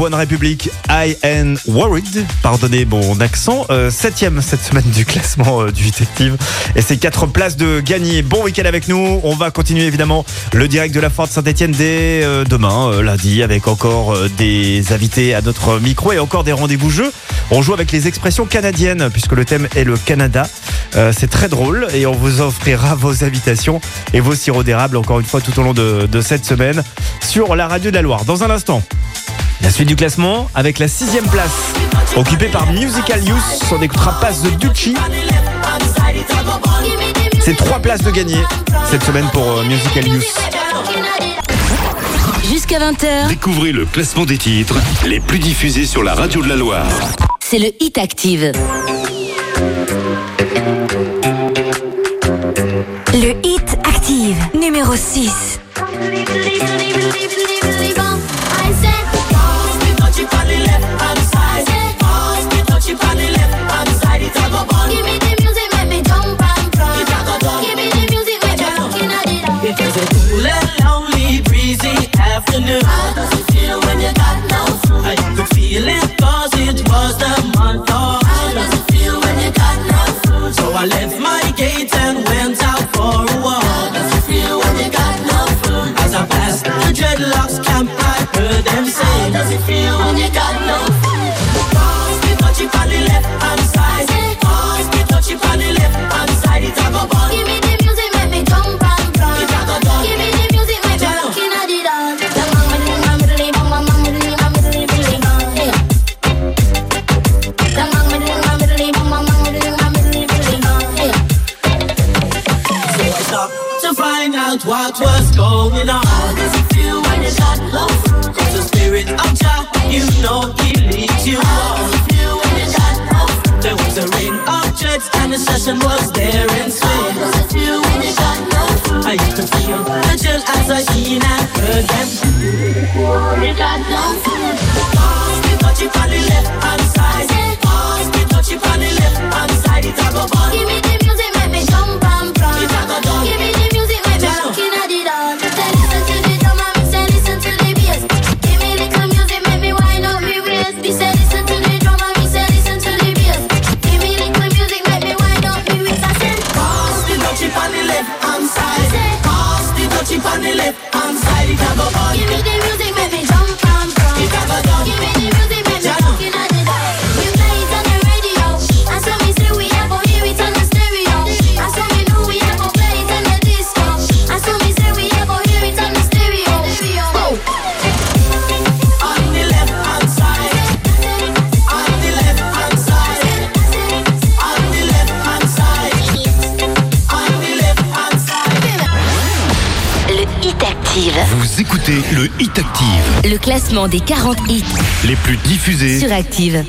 One Republic, I Am Worried. Pardonnez mon accent. Euh, septième cette semaine du classement euh, du Detective. Et c'est quatre places de gagner. Bon week-end avec nous. On va continuer évidemment le direct de la Ford Saint-Etienne dès euh, demain, lundi, avec encore des invités à notre micro et encore des rendez-vous jeux. On joue avec les expressions canadiennes puisque le thème est le Canada. c'est très drôle et on vous offrira vos invitations et vos sirops d'érable encore une fois tout au long de cette semaine sur la radio de la Loire. Dans un instant, la suite du classement avec la sixième place, occupée par Musical Youth. On n'écoutera pas The Duchy. C'est trois places de gagner cette semaine pour euh, Musical Youth. Jusqu'à 20h. Découvrez le classement des titres les plus diffusés sur la radio de la Loire. C'est le Hit Active. Le Hit Active, numéro 6. do? How does it feel when you got no food? I could feel it cause it was the month of Le classement des 40 hits les plus diffusés sur Active.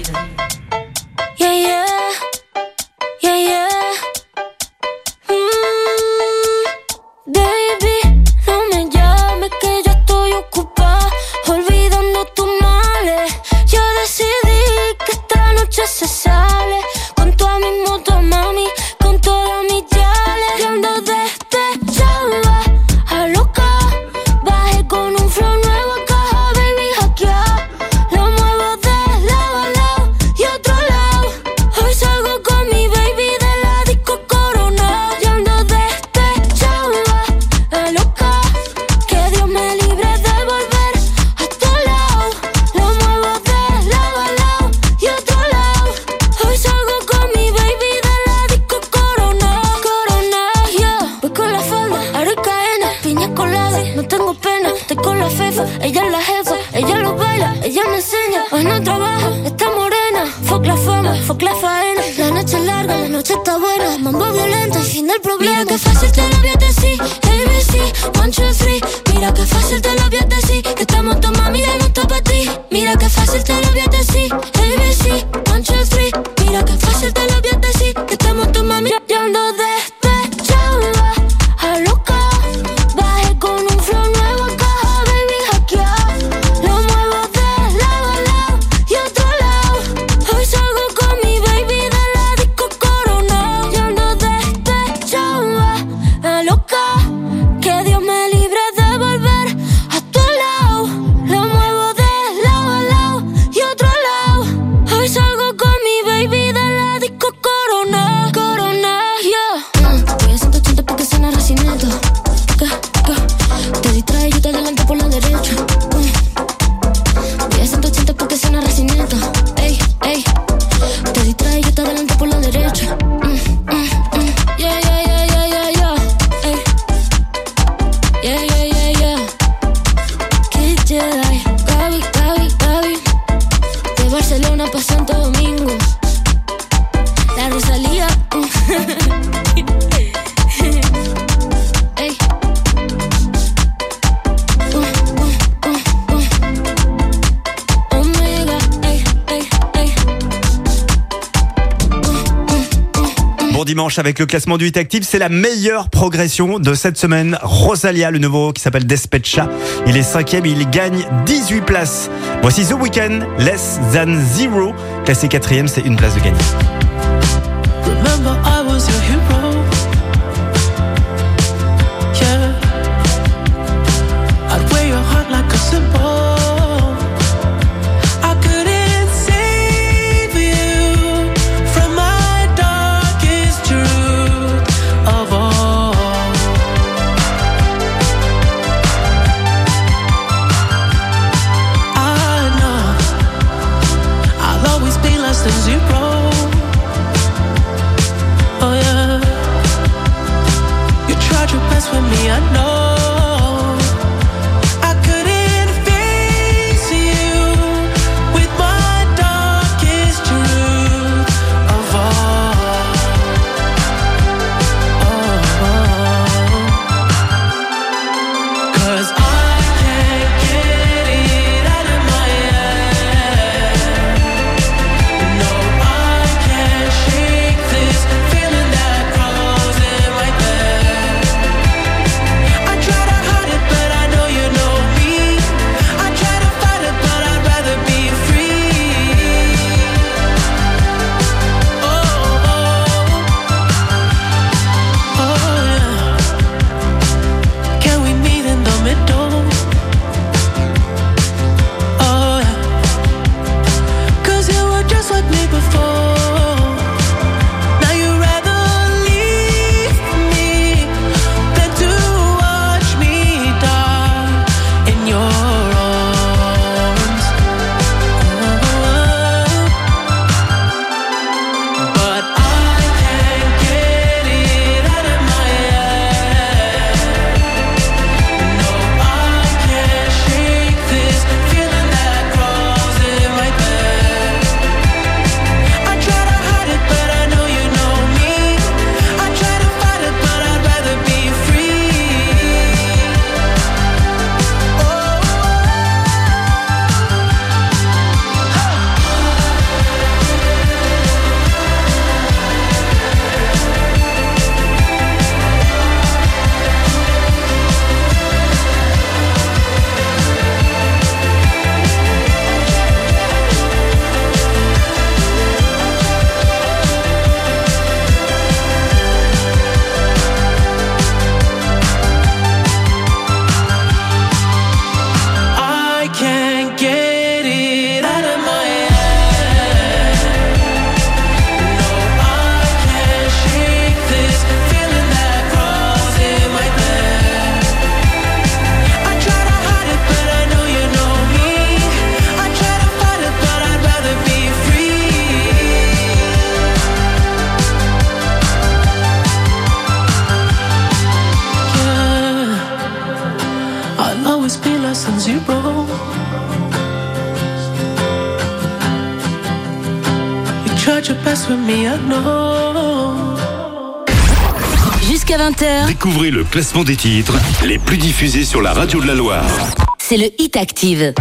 avec le classement du 8 actif. C'est la meilleure progression de cette semaine. Rosalia, le nouveau qui s'appelle Despecha. Il est cinquième, il gagne 18 places. Voici The Weeknd, Less Than Zero. Classé quatrième, c'est une place de gagner. classement des titres les plus diffusés sur la radio de la Loire. C'est le Hit Active.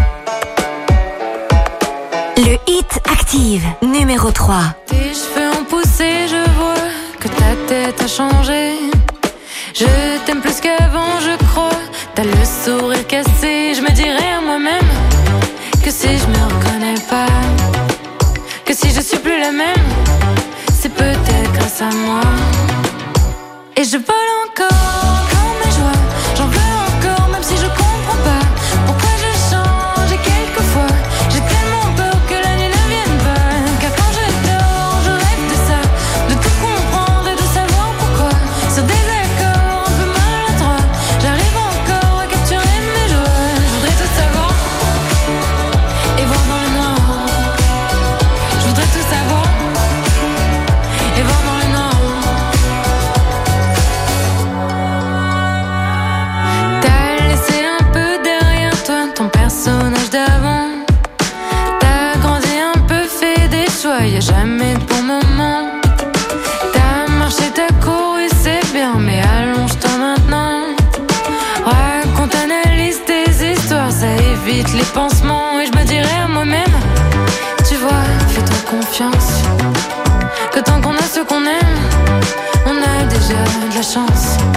Le Hit Active, numéro 3. Tes cheveux ont poussé, je vois que ta tête a changé. Je t'aime plus qu'avant, je crois. T'as le sourire cassé, je me dirais à moi-même que si je me reconnais pas, que si je suis plus la même, c'est peut-être grâce à moi. chance.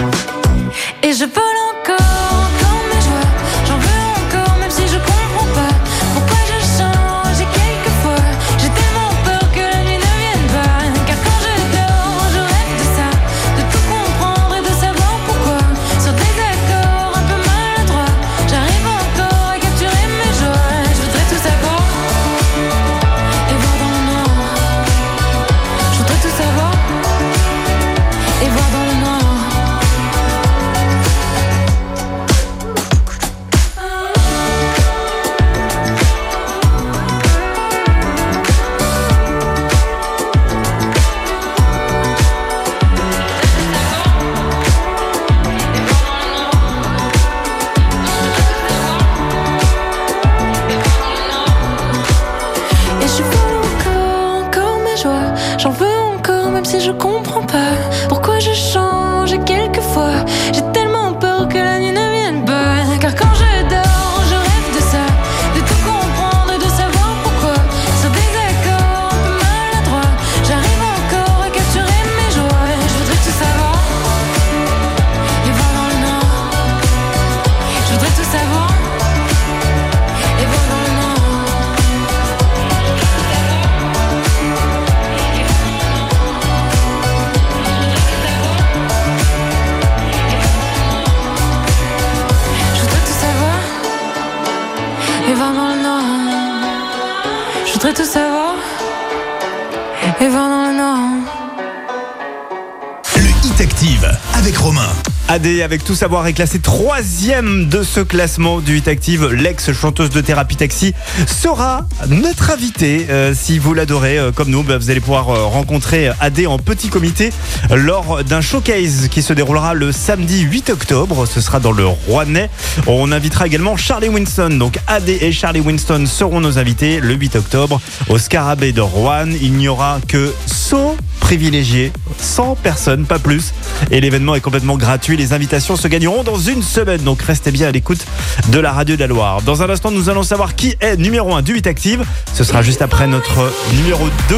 et avec tout savoir est classée troisième de ce classement du Hit Active. L'ex-chanteuse de Thérapie Taxi sera notre invitée. Euh, si vous l'adorez, euh, comme nous, bah, vous allez pouvoir euh, rencontrer AD en petit comité lors d'un showcase qui se déroulera le samedi 8 octobre. Ce sera dans le Rouennais. On invitera également Charlie Winston. Donc AD et Charlie Winston seront nos invités le 8 octobre au Scarabée de Rouen. Il n'y aura que 100 privilégiés, 100 personnes, pas plus. Et l'événement est complètement gratuit. Les invitations se gagneront dans une semaine. Donc restez bien à l'écoute de la radio de la Loire. Dans un instant, nous allons savoir qui est numéro 1 du 8 Active. Ce sera juste après notre numéro 2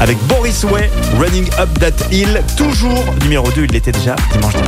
avec Boris Way, Running Up That Hill. Toujours numéro 2, il l'était déjà dimanche dernier.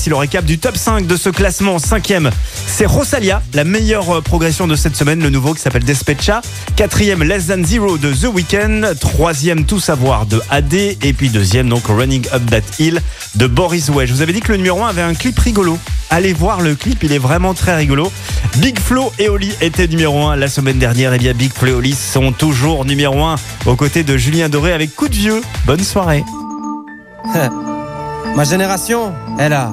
Voici le récap du top 5 de ce classement. Cinquième, c'est Rosalia, la meilleure euh, progression de cette semaine, le nouveau qui s'appelle Despecha. Quatrième, Less Than Zero de The Weeknd. Troisième, Tout Savoir de AD. Et puis deuxième, donc Running Up That Hill de Boris Way. Je vous avais dit que le numéro 1 avait un clip rigolo. Allez voir le clip, il est vraiment très rigolo. Big Flo et Oli étaient numéro 1 la semaine dernière. Et bien Big Flo et Oli sont toujours numéro 1 aux côtés de Julien Doré avec Coup de Vieux. Bonne soirée. [LAUGHS] Ma génération, elle a,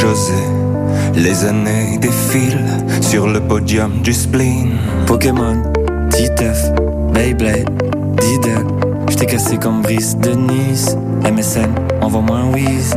José. Les années défilent sur le podium du spleen. Pokémon, Titeuf, Beyblade, Diddle. J't'ai cassé comme Brice de Nice. MSN, envoie-moi un whiz.